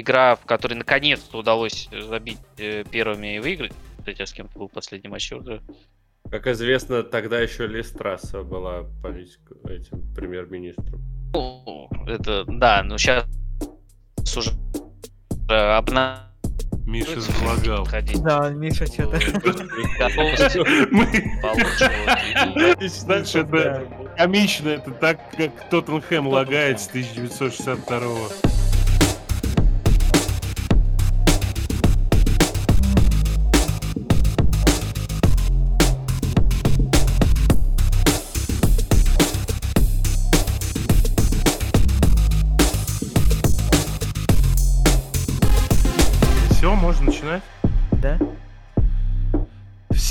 игра, в которой наконец-то удалось забить э, первыми и выиграть. Кстати, с кем-то был последний матч уже. Как известно, тогда еще Листрасса была политик, этим премьер-министром. Ну, это, да, но сейчас уже обна Миша залагал. Да, Миша что-то. Знаешь, это комично, это так, как Тоттенхэм лагает с 1962 Все,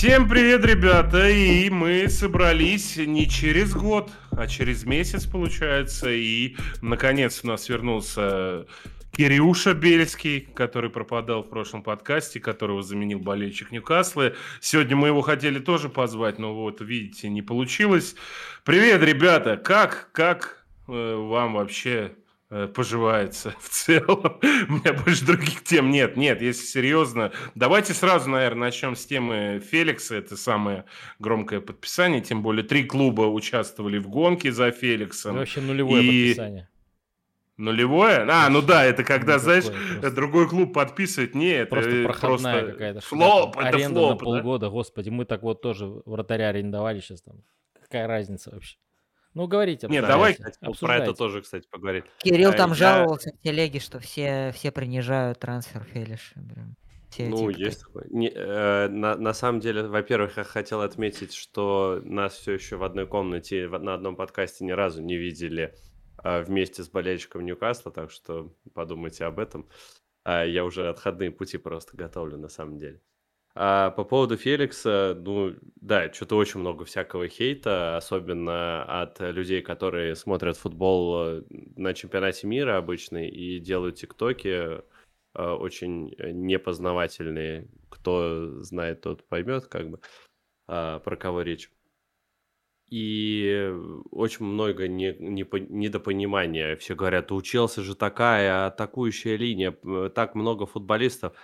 Всем привет, ребята! И мы собрались не через год, а через месяц, получается. И, наконец, у нас вернулся Кирюша Бельский, который пропадал в прошлом подкасте, которого заменил болельщик Ньюкасла. Сегодня мы его хотели тоже позвать, но вот, видите, не получилось. Привет, ребята! Как, как э, вам вообще поживается в целом. У меня больше других тем нет. Нет, если серьезно. Давайте сразу, наверное, начнем с темы Феликса. Это самое громкое подписание. Тем более три клуба участвовали в гонке за Феликсом. Вообще нулевое И- подписание. Нулевое? А, ну да, это когда, Ну, знаешь, просто. другой клуб подписывает. Нет, Просто это проходная просто какая-то. Флоп, это Аренда флоп, на да? полгода, господи, мы так вот тоже вратаря арендовали сейчас там. Какая разница вообще? Ну, говорите. Нет, Да, давай- обсуждайте, хотел про это тоже, кстати, поговорить. Кирилл А, там я- жаловался в телеге, что все, все принижают трансфер Фелиша. Прям. Все Ну, типа есть такое. Не, э, на, на самом деле, во-первых, я хотел отметить, что нас все еще в одной комнате, в- на одном подкасте ни разу не видели э, вместе с болельщиком Ньюкасла, так что подумайте об этом. А я уже отходные пути просто готовлю, на самом деле. А по поводу Феликса, ну, да, что-то очень много всякого хейта, особенно от людей, которые смотрят футбол э, на чемпионате мира обычно и делают тиктоки, э, очень непознавательные. Кто знает, тот поймет, как бы, а, про кого речь. И очень много не- непо- недопонимания. Все говорят, у Челси же такая атакующая линия, так много футболистов.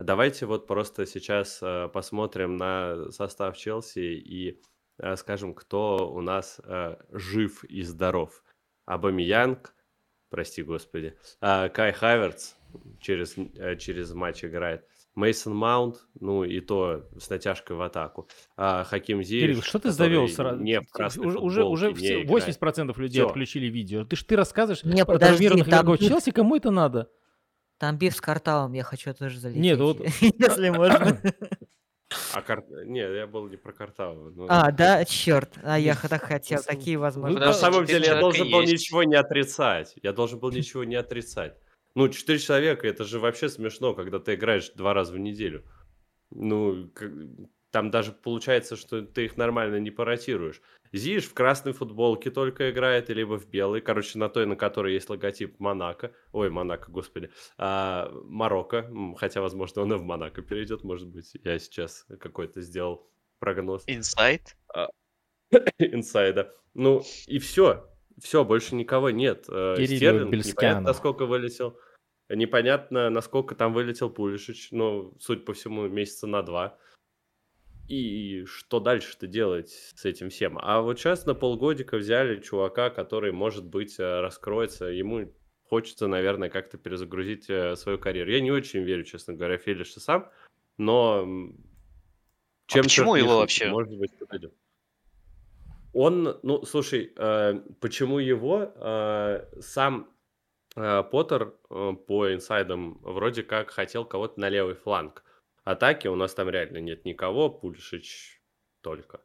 Давайте вот просто сейчас э, посмотрим на состав Челси и э, скажем, кто у нас э, жив и здоров. Абамиянг, прости господи, а, Кай Хаверц через, через матч играет. Мейсон Маунт, ну и то с натяжкой в атаку. А, Хаким Кирилл, что ты завел сразу? Не в красной уже, уже, уже все, не играет. 80% людей Всё. отключили видео. Ты ж ты рассказываешь Не, про подожди, травмированных там игроков Челси, кому это надо? Там биф с карталом, я хочу тоже залететь. Нет, вот- Если можно. А кар... Не, я был не про Картаву. ну. А, да, черт. А я так хотел, такие Вы- На возможности. Подожди, самом деле я должен был есть. ничего не отрицать. Я должен был ничего не отрицать. Ну, четыре человека, это же вообще смешно, когда ты играешь два раза в неделю. Ну, там даже получается, что ты их нормально не поротируешь. Зиш в красной футболке только играет, либо в белой. Короче, на той, на которой есть логотип Монако. Ой, Монако, господи. А, Марокко. Хотя, возможно, он и в Монако перейдет, может быть. Я сейчас какой-то сделал прогноз Инсайт. инсайда. Ну, и все. Все, больше никого нет. Э, Кирилло Стерлинг, непонятно, насколько вылетел. Непонятно, насколько там вылетел Пулишич. Ну, судя по всему, месяца на два. И что дальше-то делать с этим всем? А вот сейчас на полгодика взяли чувака, который, может быть, э, раскроется. Ему хочется, наверное, как-то перезагрузить э, свою карьеру. Я не очень верю, честно говоря, Фелиша сам, но... м, А почему его шутит, вообще? Может быть, подойдет. Он, ну, слушай, э, почему его? Э, сам э, Поттер э, по инсайдам вроде как хотел кого-то на левый фланг атаки. У нас там реально нет никого, Пульшич только.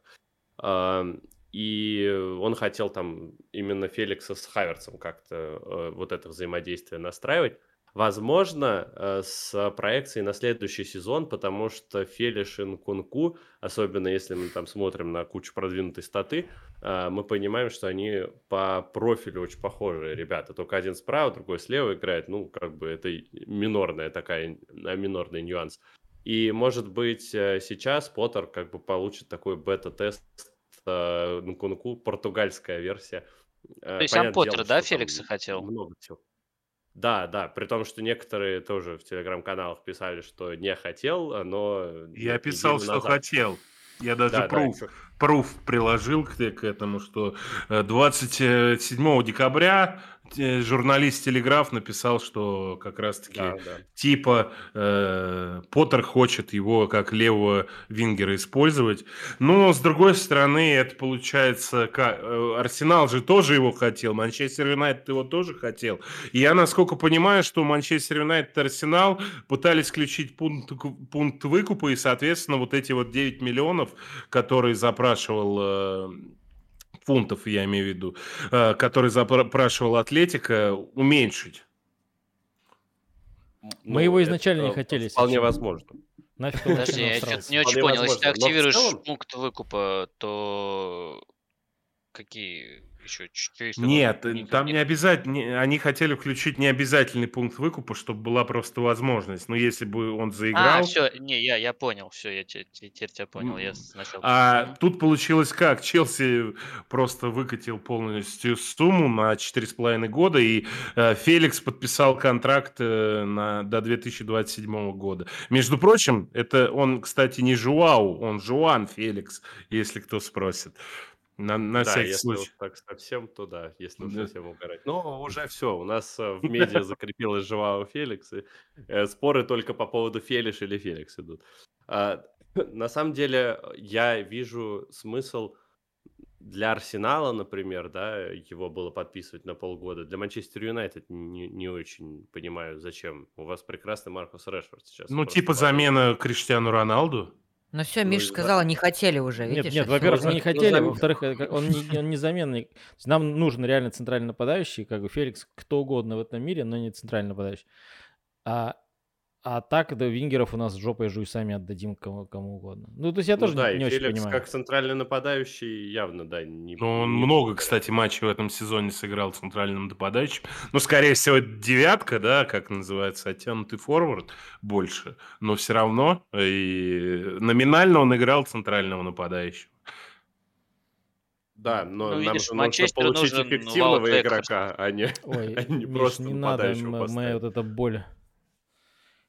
И он хотел там именно Феликса с Хаверцем как-то э, вот это взаимодействие настраивать. Возможно, э, с проекцией на следующий сезон, потому что Фелиш и Нкунку, особенно если мы там смотрим на кучу продвинутой статы, э, мы понимаем, что они по профилю очень похожие ребята. Только один справа, другой слева играет. Ну, как бы это минорная такая, э, минорный нюанс. И, может быть, э, сейчас Поттер как бы получит такой бета-тест э, Нкунку, португальская версия. Э, То есть сам Поттер, дело, да, Феликса хотел? Много всего. Да, да, при том, что некоторые тоже в телеграм-каналах писали, что не хотел, но... Я писал, что назад- хотел. Я даже Да, да, пруф, ещё- пруф приложил к, к этому, что э, 27 декабря э, журналист Телеграф написал, что как раз-таки Да, да. типа э, Поттер хочет его как левого вингера использовать. Но с другой стороны, это получается, ка- э, Арсенал же тоже его хотел, Манчестер Юнайтед его тоже хотел. И я, насколько понимаю, что Манчестер Юнайтед и Арсенал пытались включить пункт, пункт выкупа, и, соответственно, вот эти вот 9 миллионов, которые запрашивал э, фунтов, я имею в виду, э, который запрашивал Атлетика, уменьшить. Мы его это изначально не хотели, если Вполне честно. возможно. Нафиг Подожди, я что-то не очень Вполне понял. Если ты возможно, но в активируешь целом- пункт выкупа, то какие еще? Что еще? Нет, быть? там не обязательно, они хотели включить необязательный пункт выкупа, чтобы была просто возможность. Но если бы он А, заиграл... все, не, я, я понял, все, я те- те- теперь тебя понял, я М, сначала. А тут получилось как? Челси просто выкатил полностью сумму на 4,5 года, и э, Феликс подписал контракт э, на, до 2027 года. Между прочим, это он, кстати, не Жуау, он Жуан Феликс, если кто спросит. На, на Да, всякий если случай. вот так совсем, то да, если уж Да. совсем угорать. Но уже все, у нас э, в медиа закрепилась Живао Феликс, и э, споры только по поводу Фелиш или Феликс идут. А, На самом деле, я вижу смысл для Арсенала, например, да, его было подписывать на полгода. Для Манчестер Юнайтед не, не очень понимаю, зачем. У вас прекрасный Маркус Решфорд сейчас. Ну, типа замена Криштиану Роналду. Ну все, Миша сказала, да. не хотели уже, Нет, видишь? нет, всё во-первых, мы не хотели, замен- во-вторых, э, он не, он незаменный. Нам нужен реально центральный нападающий, как бы Феликс, кто угодно в этом мире, но не центральный нападающий. А, а так, да, вингеров у нас жопой жуй сами отдадим кому, кому угодно. Ну, то есть я Ну тоже да, не, не очень Феликс понимаю. как центральный нападающий явно, да, не... Ну, он не много, кстати, матчей в этом сезоне сыграл центральным нападающим. Ну, скорее всего, девятка, да, как называется, оттянутый форвард больше. Но все равно и номинально он играл центрального нападающего. Да, но Ну, нам видишь, же нужно получить нужен эффективного игрока, а не, Ой, а не Миш, просто не надо, моя вот эта боль.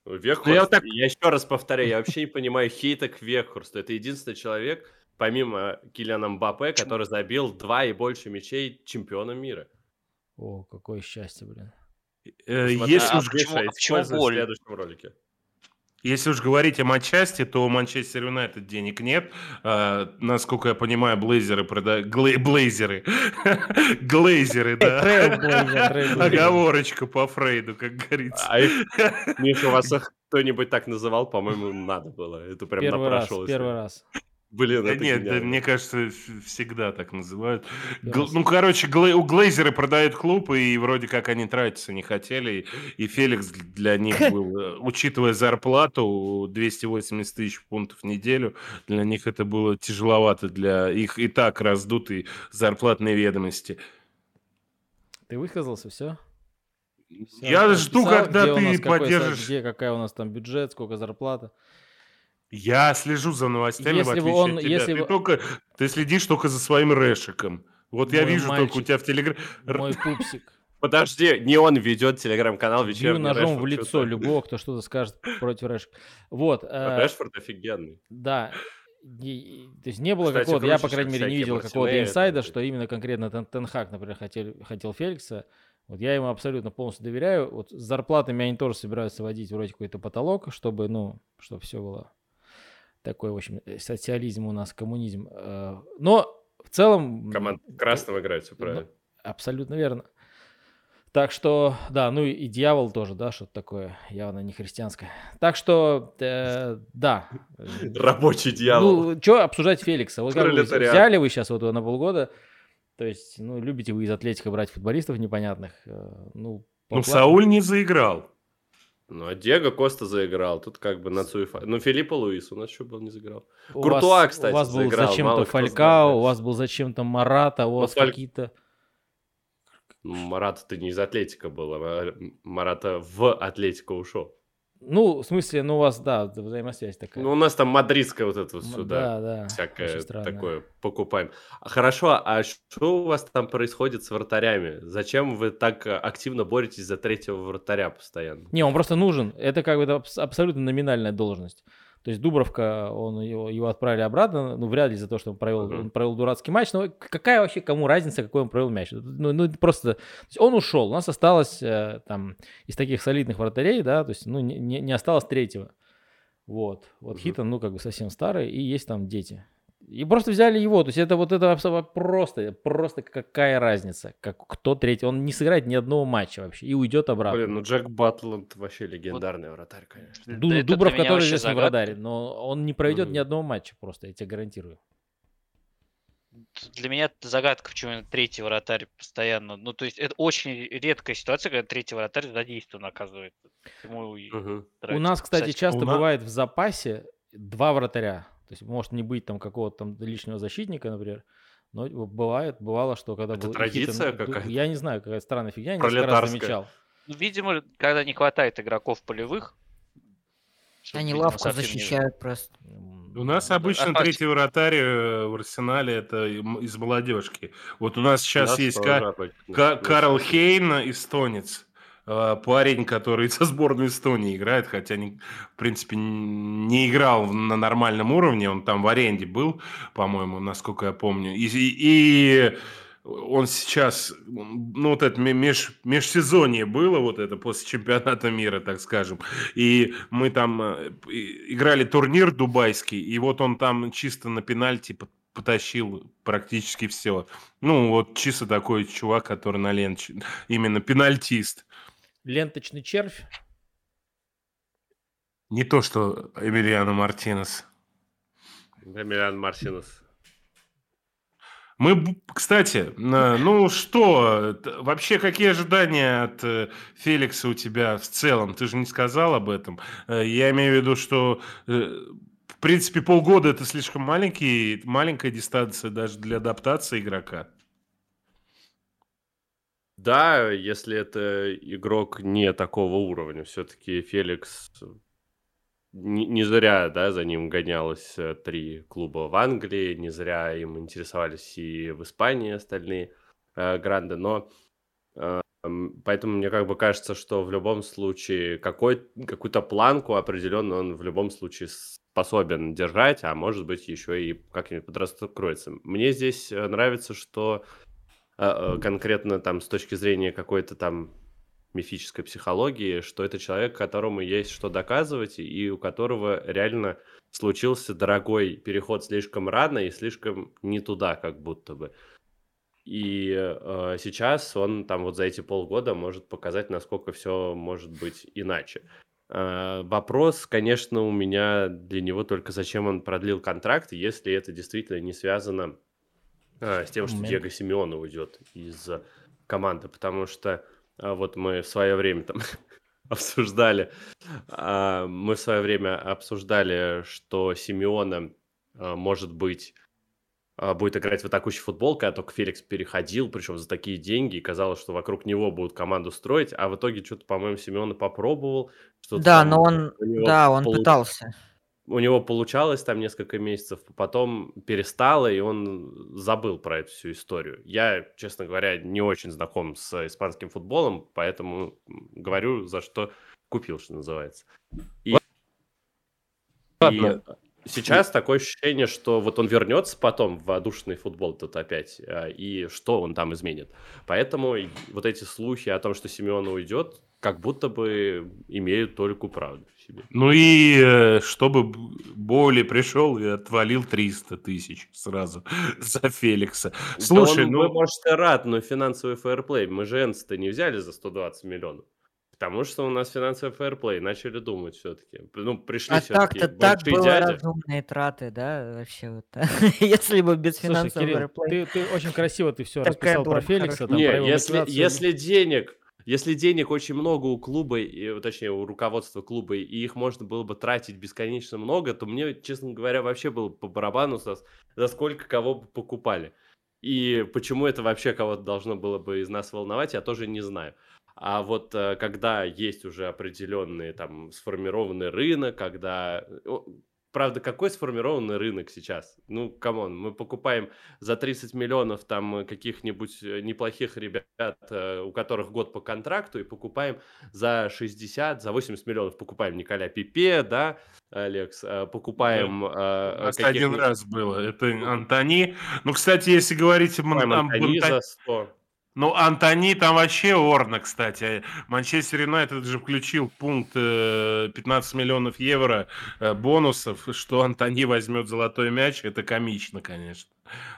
Векхорст, Ну, я я, вот так- еще раз повторяю, я вообще не понимаю хейта к Векхорсту. Это единственный человек, помимо Килиана Мбаппе, который забил два и больше мячей чемпиона мира. О, какое счастье, блин. Э, Посмотри, Если а уж, почему- Миша, а почему боль? в следующем ролике. Если уж говорить о матчасти, то у Манчестер Юнайтед денег нет. А, насколько я понимаю, блейзеры продают... Блейзеры. Глейзеры, да. Оговорочка по Фрейду, как говорится. А Миша, вас их кто-нибудь так называл? По-моему, надо было. Это прям Первый раз, напрашивалось. первый раз. Блин, Да это нет, да, мне кажется, всегда так называют. Я Гл- ну, короче, Гле- у Глейзеры продают клуб, и вроде как они тратиться не хотели. И Феликс для них был, э, учитывая зарплату 280 тысяч фунтов в неделю, для них это было тяжеловато для их и так раздутой зарплатной ведомости. Ты высказался, все? Я жду, когда ты поддержишь. поддержишь. Где, какая у нас там бюджет, сколько зарплата. Я слежу за новостями, Если в отличие он- от тебя. если ты, только, ты следишь только за своим решиком. Вот я Мой вижу только у мальчик, тебя в Телеграме. Мой пупсик. Подожди, не он ведет телеграм-канал Бью вечерний ножом в Решфорд, лицо что-то. любого, кто что-то скажет против Решика. Вот. э, Решфорд офигенный. Да. И- то есть не было Кстати, какого-то, я, по крайней мере, не видел какого-то инсайда, там, что именно конкретно Тен, Тенхак, например, хотел, хотел Феликса. Вот я ему абсолютно полностью доверяю. Вот с зарплатами они тоже собираются вводить вроде какой-то потолок, чтобы, ну, чтобы все было такой, в общем, э, социализм у нас, коммунизм. Э, Но в целом... Команда красного играет, все правильно. Абсолютно верно. Так что, да, ну и дьявол тоже, да, что-то такое явно не христианское. Так что, э, да. Рабочий дьявол. Ну, что обсуждать Феликса? Вот как вы взяли вы сейчас вот его на полгода, то есть, ну, любите вы из Атлетика брать футболистов непонятных, э, ну, Ну, Сауль не заиграл. Ну, а Диего Коста заиграл. Тут как бы на Цуефа. Ну, Филиппо Луис у нас еще был не заиграл. у Куртуа, вас, кстати, у вас был заиграл, зачем-то Фалькао, у вас был зачем-то Марата, у вас Фаль- какие-то... Ну, Марата ты не из Атлетика был, а Марата в Атлетико ушел. Ну, в смысле, ну у вас, да, взаимосвязь такая. Ну, у нас там мадридская вот это вот сюда. Да, да. Всякое такое покупаем. А Хорошо, а что у вас там происходит с вратарями? Зачем вы так э, активно боретесь за третьего вратаря постоянно? Не, он просто нужен. Это как бы это абс- абсолютно номинальная должность. То есть Дубровка, он его, его отправили обратно, ну, вряд ли за то, что он провел, Мгм. он провел дурацкий матч. Но какая вообще кому разница, какой он провел мяч? Ну, ну, просто... он ушел, у нас осталось э, там из таких солидных вратарей, да, то есть, ну, не, не- осталось третьего. Вот. Вот Мгм. Хитон, ну, как бы совсем старый, и есть там дети. И просто взяли его. То есть это вот это просто, просто какая разница, как, кто третий. Он не сыграет ни одного матча вообще и уйдет обратно. Блин, ну Джек Батланд вообще легендарный вратарь, конечно. Ду- да Дубров, который известный загадка. вратарь, но он не проведет ни Мгм. одного матча просто, я тебе гарантирую. Для меня это загадка, почему третий вратарь постоянно. Ну, то есть это очень редкая ситуация, когда третий вратарь задействован оказывается. Ему Мгм. У нас, кстати, часто У бывает в запасе два вратаря. То есть может не быть там какого-то там лишнего защитника, например. Но бывает, бывало, что когда Это был традиция ду- какая-то? Я не знаю, какая странная фигня, я несколько раз замечал. Ну, видимо, когда не хватает игроков полевых. Они видимо, лавку не- защищают просто. У нас обычно А, третий вратарь э, в арсенале это из молодежки. Вот у нас сейчас есть тоже Ка- обычно. Ка- Ну, Карл Хейн, эстонец. Э, Парень, который со сборной Эстонии играет, хотя, не- в принципе, не играл на нормальном уровне. Он там в аренде был, по-моему, насколько я помню. И, и- он сейчас, ну, вот это ме- меж, межсезонье было, вот это после чемпионата мира, так скажем. И мы там э, играли турнир дубайский, и вот он там чисто на пенальти по- потащил практически все. Ну, вот чисто такой чувак, который на ленте, именно пенальтист. Ленточный червь. Не то, что Эмилиано Мартинес. Эмилиан Марсинес. Мы, кстати, ну что, вообще какие ожидания от э, Феликса у тебя в целом? Ты же не сказал об этом. Э, Я имею в виду, что э, в принципе полгода это слишком маленький, маленькая дистанция даже для адаптации игрока. Да, если это игрок не такого уровня, все-таки Феликс не, не зря, да, за ним гонялось э, три клуба в Англии, не зря им интересовались и в Испании остальные э, гранды, но э, поэтому мне как бы кажется, что в любом случае какой, какую-то планку определенно он в любом случае способен держать, а может быть еще и как-нибудь подрастроится. Мне здесь э, нравится, что э, конкретно там с точки зрения какой-то там мифической психологии, что это человек, которому есть что доказывать, и у которого реально случился дорогой переход слишком рано и слишком не туда, как будто бы. И э, сейчас он там вот за эти полгода может показать, насколько все может быть иначе. Э, вопрос, конечно, у меня для него только зачем он продлил контракт, если это действительно не связано а, с тем, что. Диего Симеона уйдет из э, команды, потому что а, вот мы в свое время там обсуждали, мы в свое время обсуждали, что Симеона может быть будет играть в атакующий футбол, когда только Феликс переходил, причем за такие деньги, и казалось, что вокруг него будут команду строить, а в итоге что-то, по-моему, Симеона попробовал. что-то Да, но он, да, он получ- пытался. У него получалось там несколько месяцев, потом перестало, и он забыл про эту всю историю. Я, честно говоря, не очень знаком с испанским футболом, поэтому говорю, за что купил, что называется. И, Ладно. и сейчас такое ощущение, что вот он вернется потом в воздушный футбол тут опять, а, и что он там изменит. Поэтому вот эти слухи о том, что Симеона уйдет, как будто бы имеют только правду в себе. Ну и э, чтобы Боли пришел и отвалил 300 тысяч сразу за Феликса. Слушай, да он, ну... бы, может, и рад, но финансовый фэрплей. Мы же Энста не взяли за 120 миллионов. Потому что у нас финансовый фэрплей. Начали думать все-таки. Ну, пришли А все-таки так-то так было дяди. разумные траты, да, вообще вот. Если бы без финансового фэрплея. ты, ты очень красиво ты все Такая расписал про Феликса, там, Не, про если, если денег... Если денег очень много у клуба, и, точнее, у руководства клуба, и их можно было бы тратить бесконечно много, то мне, честно говоря, вообще было по барабану, за, за сколько кого бы покупали. И почему это вообще кого-то должно было бы из нас волновать, я тоже не знаю. А вот э, когда есть уже определенный там сформированный рынок, когда Правда, какой сформированный рынок сейчас? Ну, come on, мы покупаем за 30 миллионов там каких-нибудь э, неплохих ребят, э, у которых год по контракту, и покупаем за 60, за 80 миллионов покупаем Николя Пепе, да, Алекс, э, покупаем... Да. Э, один раз было, это Антони. Ну, кстати, если говорить об Антони за 100. Ну, Антони там вообще орно, кстати. Манчестер Юнайтед же включил пункт 15 э, миллионов евро э, бонусов, что Антони возьмет золотой мяч. Это комично, конечно.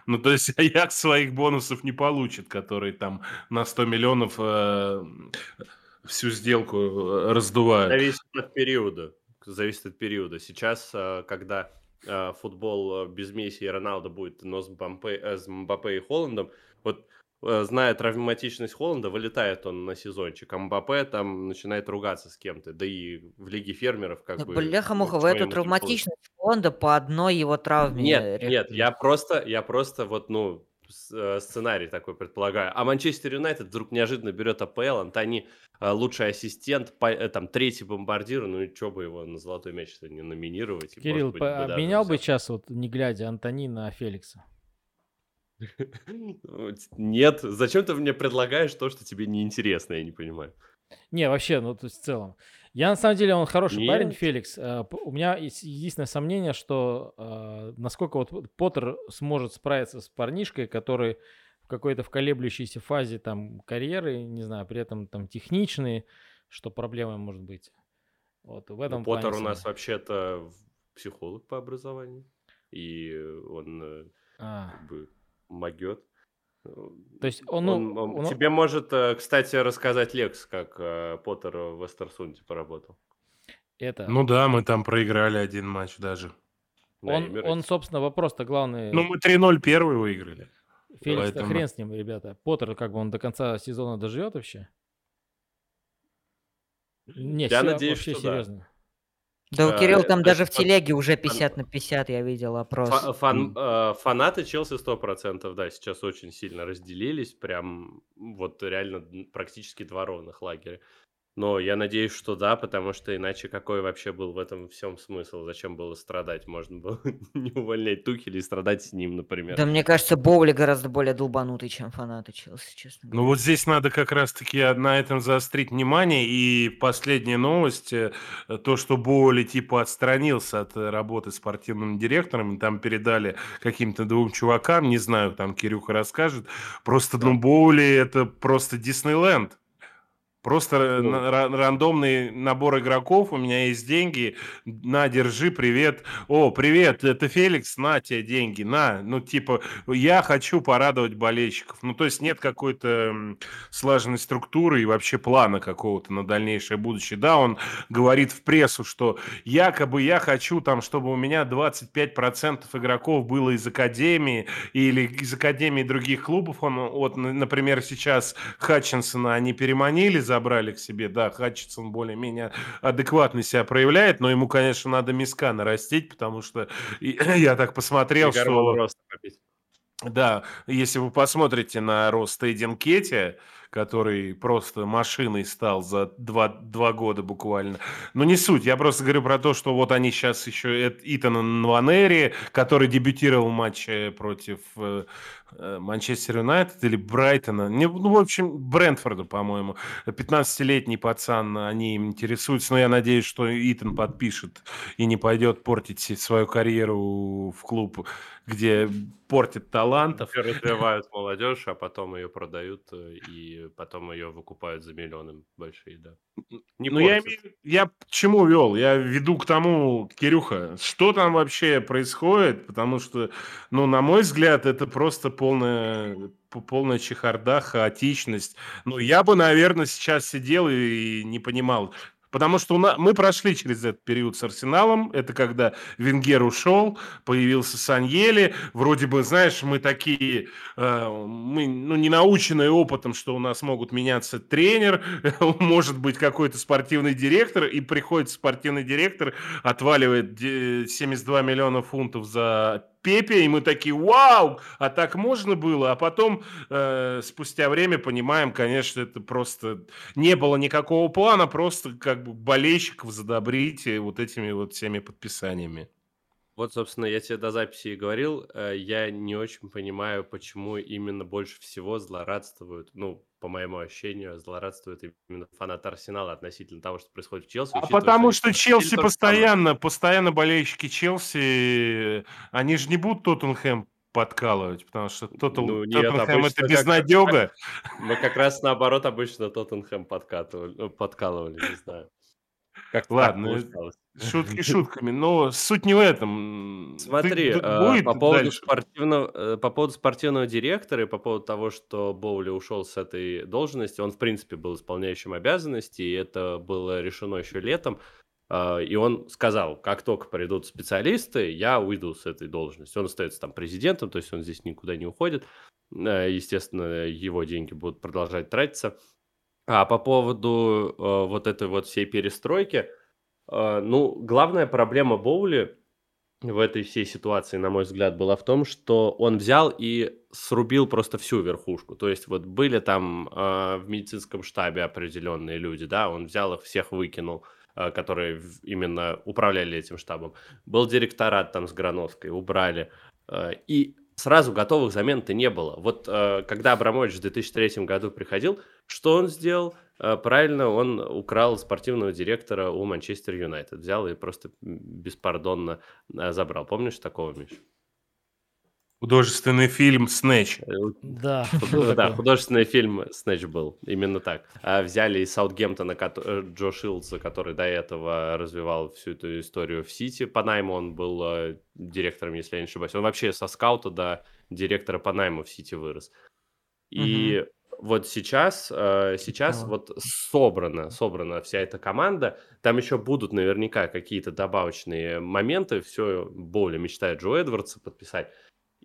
Ну, то есть Аякс своих бонусов не получит, которые там на 100 миллионов э, всю сделку э, раздувают. Зависит от периода. Зависит от периода. Сейчас, когда футбол без Месси и Роналда будет, но с Мбаппе, с Мбаппе и Холландом, вот зная травматичность Холланда, вылетает он на сезончик. А Мбаппе там начинает ругаться с кем-то. Да и в Лиге фермеров как да, бы... Бляха-муха, в эту травматичность Холланда по одной его травме... Нет, нет, я просто, я просто вот, ну, э, сценарий такой предполагаю. А Манчестер Юнайтед вдруг неожиданно берет АПЛ, Антони э, лучший ассистент, там третий бомбардир, ну и что бы его на золотой мяч не номинировать. Кирилл, быть, бы обменял бы сейчас, вот не глядя, Антони на Феликса? Нет, зачем ты мне предлагаешь то, что тебе неинтересно, я не понимаю. Не, вообще, ну, то есть в целом. Я, на самом деле, он хороший Нет. парень, Феликс. Э, у меня есть единственное сомнение, что э, насколько вот Поттер сможет справиться с парнишкой, который в какой-то в колеблющейся фазе там карьеры, не знаю, при этом там техничный, что проблемой может быть. Вот в этом ну, Поттер у нас вообще-то психолог по образованию, и он э, а. как бы могет. То есть он, он, он, он... Тебе может, э, кстати, рассказать Лекс, как э, Поттер в Эстерсунде поработал. Это... Ну да, мы там проиграли один матч даже. Он, он собственно, вопрос-то главный... Ну, мы 3-0 первый выиграли. Феликс, Поэтому... хрен с ним, ребята. Поттер, как бы он до конца сезона доживет вообще? Нет, Я надеюсь, вообще что серьезно. Да. Да, у э, Кирилла там даже в телеге уже 50 на 50, я видел опрос. Фан, э, фанаты Челси 100%, да, сейчас очень сильно разделились, прям вот реально практически два ровных лагеря. Но я надеюсь, что да, потому что иначе какой вообще был в этом всем смысл? Зачем было страдать? Можно было не увольнять Тухеля и страдать с ним, например. Да мне кажется, Боули гораздо более долбанутый, чем фанаты Челси, честно говоря. Ну вот здесь надо как раз-таки на этом заострить внимание. И последняя новость, э, то, что Боули типа отстранился от работы спортивным директором, там передали каким-то двум чувакам, не знаю, там Кирюха расскажет. Просто, ну, Боули это просто Диснейленд. Просто ну. рандомный набор игроков, у меня есть деньги, на, держи, привет. О, привет, это Феликс, на тебе деньги, на. Ну, типа, я хочу порадовать болельщиков. Ну, то есть нет какой-то слаженной структуры и вообще плана какого-то на дальнейшее будущее. Да, он говорит в прессу, что якобы я хочу там, чтобы у меня 25% игроков было из Академии или из Академии других клубов. Он, вот, например, сейчас Хатчинсона они переманили за забрали к себе. Да, Хатчинсон более-менее адекватно себя проявляет, но ему, конечно, надо миска нарастить, потому что я так посмотрел, и что... Да, если вы посмотрите на рост Эйден Кетти, который просто машиной стал за два, два года буквально. Но не суть, я просто говорю про то, что вот они сейчас еще Итана Нванери, который дебютировал в матче против э, э, Манчестер Юнайтед или Брайтона, ну, в общем, Брентфорда, по-моему. 15-летний пацан, они им интересуются, но я надеюсь, что Итан подпишет и не пойдет портить свою карьеру в клуб где портит талантов. Развивают молодежь, а потом ее продают э, и потом ее выкупают за миллионы большие, да. Не ну, я, я к чему вел? Я веду к тому, Кирюха, что там вообще происходит, потому что, ну, на мой взгляд, это просто полная полная чехарда, хаотичность. Ну, я бы, наверное, сейчас сидел и не понимал, Потому что у нас, мы прошли через этот период с Арсеналом. Это когда Венгер ушел, появился Саньели. Вроде бы, знаешь, мы такие, э, мы ну, не наученные опытом, что у нас могут меняться тренер, может быть какой-то спортивный директор, и приходит спортивный директор, отваливает 72 миллиона фунтов за Пепе, и мы такие, вау, а так можно было? А потом, э, спустя время, понимаем, конечно, это просто не было никакого плана, просто как бы болельщиков задобрить э, вот этими вот всеми подписаниями. Вот, собственно, я тебе до записи и говорил, э, я не очень понимаю, почему именно больше всего злорадствуют, ну, по моему ощущению, злорадствуют именно фанаты Арсенала относительно того, что происходит в Челси. А потому что что Челси то же самое. постоянно, постоянно болельщики Челси, они же не будут Тоттенхэм подкалывать, потому что Тоттен- Ну, нет, Тоттенхэм это как- безнадега. Мы как раз наоборот обычно Тоттенхэм подкатывали, ну, подкалывали, не знаю. Как Ладно, получалось. Шутки шутками, но суть не в этом. Смотри, Ты- э, будет по поводу, дальше? спортивного, э, по поводу спортивного директора и по поводу того, что Боули ушел с этой должности, он, в принципе, был исполняющим обязанности, и это было решено еще летом. Э, И он сказал, как только придут специалисты, я уйду с этой должности. Он остается там президентом, то есть он здесь никуда не уходит. Э, Естественно, его деньги будут продолжать тратиться. А по поводу вот этой вот всей перестройки, ну, главная проблема Боули в этой всей ситуации, на мой взгляд, была в том, что он взял и срубил просто всю верхушку. То есть вот были там э, в медицинском штабе определенные люди, да, он взял их всех выкинул, э, которые именно управляли этим штабом. Был директорат там с Грановской, убрали. Э, и сразу готовых замен-то не было. Вот э, когда Абрамович в 2003 году приходил, что он сделал? Э, Правильно, он украл спортивного директора у Манчестер Юнайтед. Взял и просто беспардонно э, забрал. Помнишь такого, Миш? Художественный фильм «Снэч». Э, Да, Да, художественный фильм «Снэч» был, именно так. А взяли из Саутгемптона э, Джо Шилдса, который до этого развивал всю эту историю в Сити. По найму он был э, директором, если я не ошибаюсь. Он вообще со скаута до директора по найму в Сити вырос. И вот сейчас, сейчас вот собрана, собрана вся эта команда. Там еще будут наверняка какие-то добавочные моменты. Все Боули мечтает Джо Эдвардса подписать.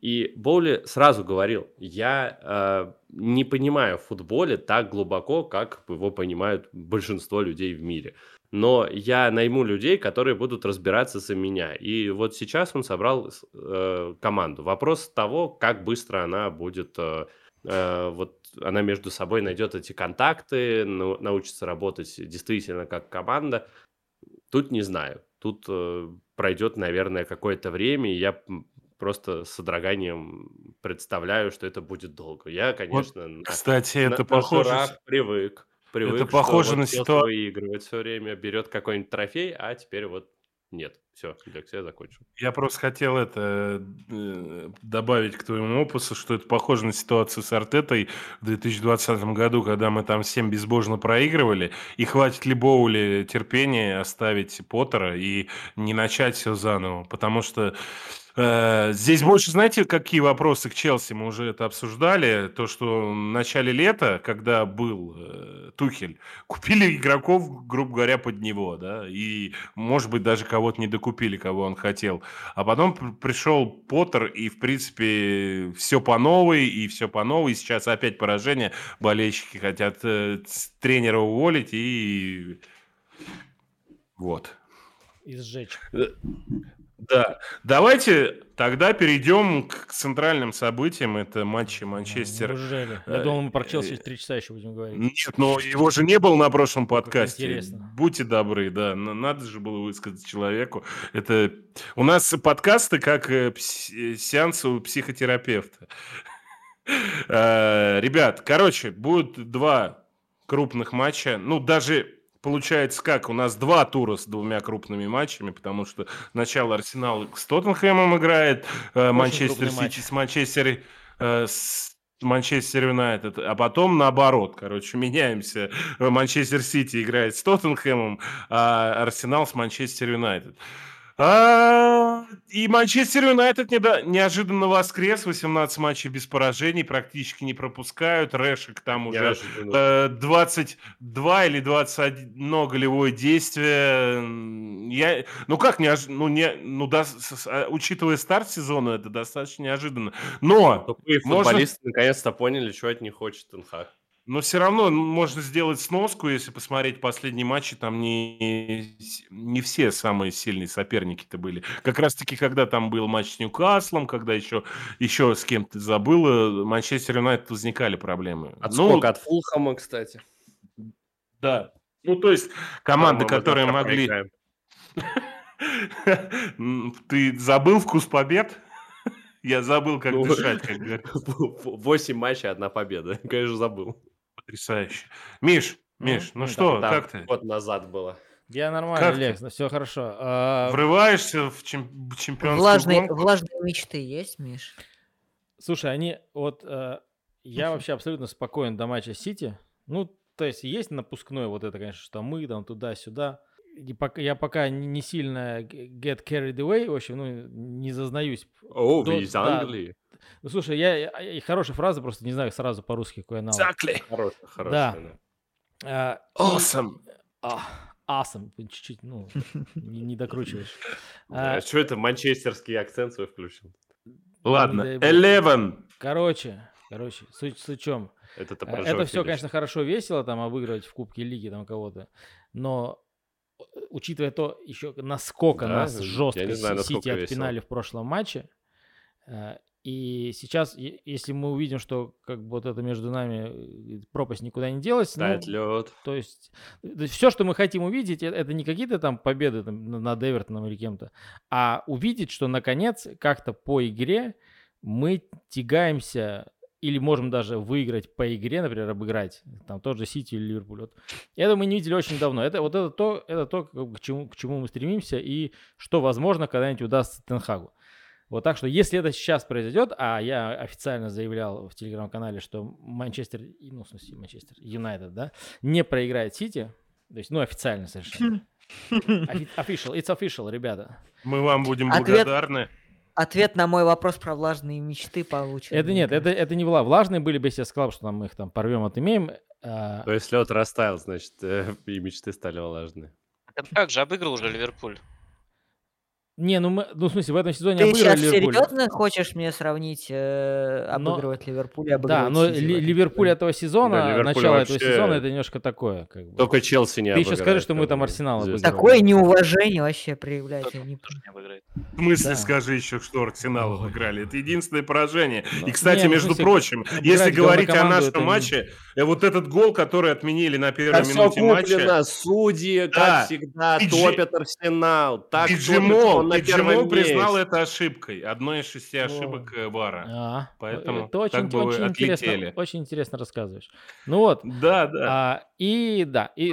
И Боули сразу говорил, я э, не понимаю в футболе так глубоко, как его понимают большинство людей в мире. Но я найму людей, которые будут разбираться за меня. И вот сейчас он собрал э, команду. Вопрос того, как быстро она будет, э, э, вот она между собой найдет эти контакты, нау- научится работать действительно как команда. Тут не знаю. Тут э, пройдет, наверное, какое-то время, и я просто с содроганием представляю, что это будет долго. Я, конечно, на, Кстати, на- это на похоже... с- привык. Привык, что похоже вот на Челси ситуа- выигрывает все время, берет какой-нибудь трофей, а теперь вот нет. Все, лекцию я закончил. Я просто хотел это э, добавить к твоему опусу, что это похоже на ситуацию с Артетой в 2020 году, когда мы там всем безбожно проигрывали, и хватит ли Боули терпения оставить Поттера и не начать все заново, потому что здесь больше, знаете, какие вопросы к Челси, мы уже это обсуждали, то, что в начале лета, когда был э, Тухель, купили игроков, грубо говоря, под него, да, и, может быть, даже кого-то не докупили, кого он хотел. А потом пр- пришел Поттер, и, в принципе, все по новой, и все по новой. Сейчас опять поражение. Болельщики хотят э, тренера уволить, и вот. И сжечь. Да, давайте тогда перейдем к центральным событиям. Это матчи Манчестер. Неужели? Я э, думал, мы про Челси э, три часа еще будем говорить. Нет, но его же не было на прошлом подкасте. интересно. Будьте добры, да. Надо же было высказать человеку. Это у нас подкасты как э, сеансы у психотерапевта. Ребят, короче, будут два крупных матча. Ну, даже получается как, у нас два тура с двумя крупными матчами, потому что сначала Арсенал с Тоттенхэмом играет, э, Манчестер крупный Сити матч. с Манчестер э, с Манчестер Юнайтед, а потом наоборот, короче, меняемся. Манчестер Сити играет с Тоттенхэмом, а Арсенал с Манчестер Юнайтед. А, И Манчестер Юнайтед неожиданно воскрес, 18 матчей без поражений, практически не пропускают. Решек там уже э, 22 или 21 голевое действие. Я, ну как, неож... ну, не, ну, да, с- а, учитывая старт сезона, это достаточно неожиданно. Но Тупые можно- футболисты наконец-то поняли, что от них хочет Тенхак. Но все равно можно сделать сноску, если посмотреть последние матчи, там не, не все самые сильные соперники-то были. Как раз-таки, когда там был матч с Ньюкаслом, когда еще, еще с кем-то забыл, Манчестер Юнайтед возникали проблемы. Отскок ну, от Фулхама, кстати. Да. Ну, то есть команды, которые могли... Ты забыл вкус побед? Я забыл, как ну, дышать, как. Восемь матчей, одна победа. Конечно, забыл. Потрясающе. Миш, Миш, ну, ну что, там, как ты? Год назад было. Я нормально, как Лекс, все хорошо. А... Врываешься в чем... чемпионскую влажные, гонку? Влажные мечты есть, Миш? Слушай, они вот... Э, я вообще абсолютно спокоен до матча Сити. Ну, то есть есть напускное вот это, конечно, что мы там туда-сюда. Я пока не сильно get carried away, в общем, ну, не зазнаюсь. О, oh, из Англии. Ну, слушай, я, я хорошая фраза, просто не знаю сразу по-русски какой аналог. Exactly. Хорошая, хорошая. Да. Uh, awesome. Uh, awesome. Чуть-чуть, ну, не, не докручиваешь. А, что это манчестерский акцент свой включил? Ладно, Eleven. Короче, короче, суть, суть в чем? Это, это все, конечно, хорошо, весело, там, обыгрывать в Кубке Лиги там кого-то, но учитывая то, еще насколько да, нас жестко знаю, Сити отпинали в прошлом матче, и сейчас, если мы увидим, что как бы вот это между нами э, пропасть никуда не делась, ну, лед. то есть все, что мы хотим увидеть, это не какие-то там победы там, над Эвертоном или кем-то, а увидеть, что наконец как-то по игре мы тягаемся или можем даже выиграть по игре, например, обыграть, там тот же Сити или Ливерпуль. Вот. Это мы не видели очень давно. Это вот это то, это то к, чему, к чему мы стремимся и что, возможно, когда-нибудь удастся Тенхагу. Вот так что, если это сейчас произойдет, а я официально заявлял в телеграм-канале, что Манчестер, ну, в смысле, Манчестер Юнайтед, да, не проиграет Сити, то есть, ну, официально совершенно. Official, it's official, ребята. Мы вам будем благодарны. Ответ на мой вопрос про влажные мечты получен. Это нет, это, это не было. Влажные были бы, если я сказал, что мы их там порвем, отымеем. А... То есть лед растаял, значит, э, и мечты стали влажные. Как же обыграл уже Ливерпуль? Не, ну мы, ну в смысле, в этом сезоне Ты обыграли сейчас Ливерпуль. серьезно хочешь мне сравнить, э, обыгрывать но, Ливерпуль и обыгрывать Да, но Сити, Ливерпуль этого сезона, да, Ливерпуль начало вообще... этого сезона, это немножко такое. Как бы. Только Челси не Ты еще скажи, что мы там Арсенал обыгрывали. Такое неуважение вообще проявляете. Не... В смысле, да. скажи еще, что Арсенал обыграли? Это единственное поражение. Но, и, кстати, не, между смысле, прочим, если говорить о нашем матче, не... Э, вот этот гол, который отменили на первой как минуте матча... судьи, как да. всегда, топят Арсенал. Так топят он на первом месте признал это ошибкой, одной из шести ошибок О. Э, Вара. А, Поэтому это очень, как бы очень интересно, очень интересно рассказываешь. Ну вот. Да, да. А, и да, и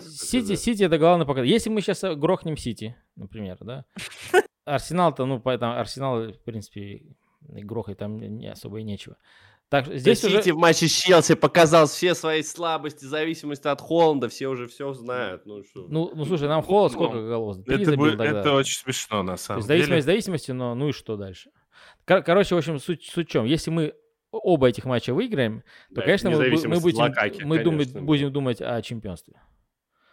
Сити, Сити это главное показать. Если мы сейчас грохнем Сити, например, да, Арсенал-то, ну, поэтому Арсенал, в принципе, грохать там не особо и нечего. Так, здесь да уже... Сити в матче с Челси показал все свои слабости, зависимости от Холланда, все уже все знают. Ну, что... ну, ну слушай, нам Холланд ну, сколько голов? Три это, будет, это очень смешно, на самом есть, деле. Зависимость зависимости, но ну и что дальше? Кор- короче, в общем, суть, суть в чем? Если мы оба этих матча выиграем, то, да, конечно, мы, мы, будем, Лакаки, мы конечно. Думать, будем думать о чемпионстве.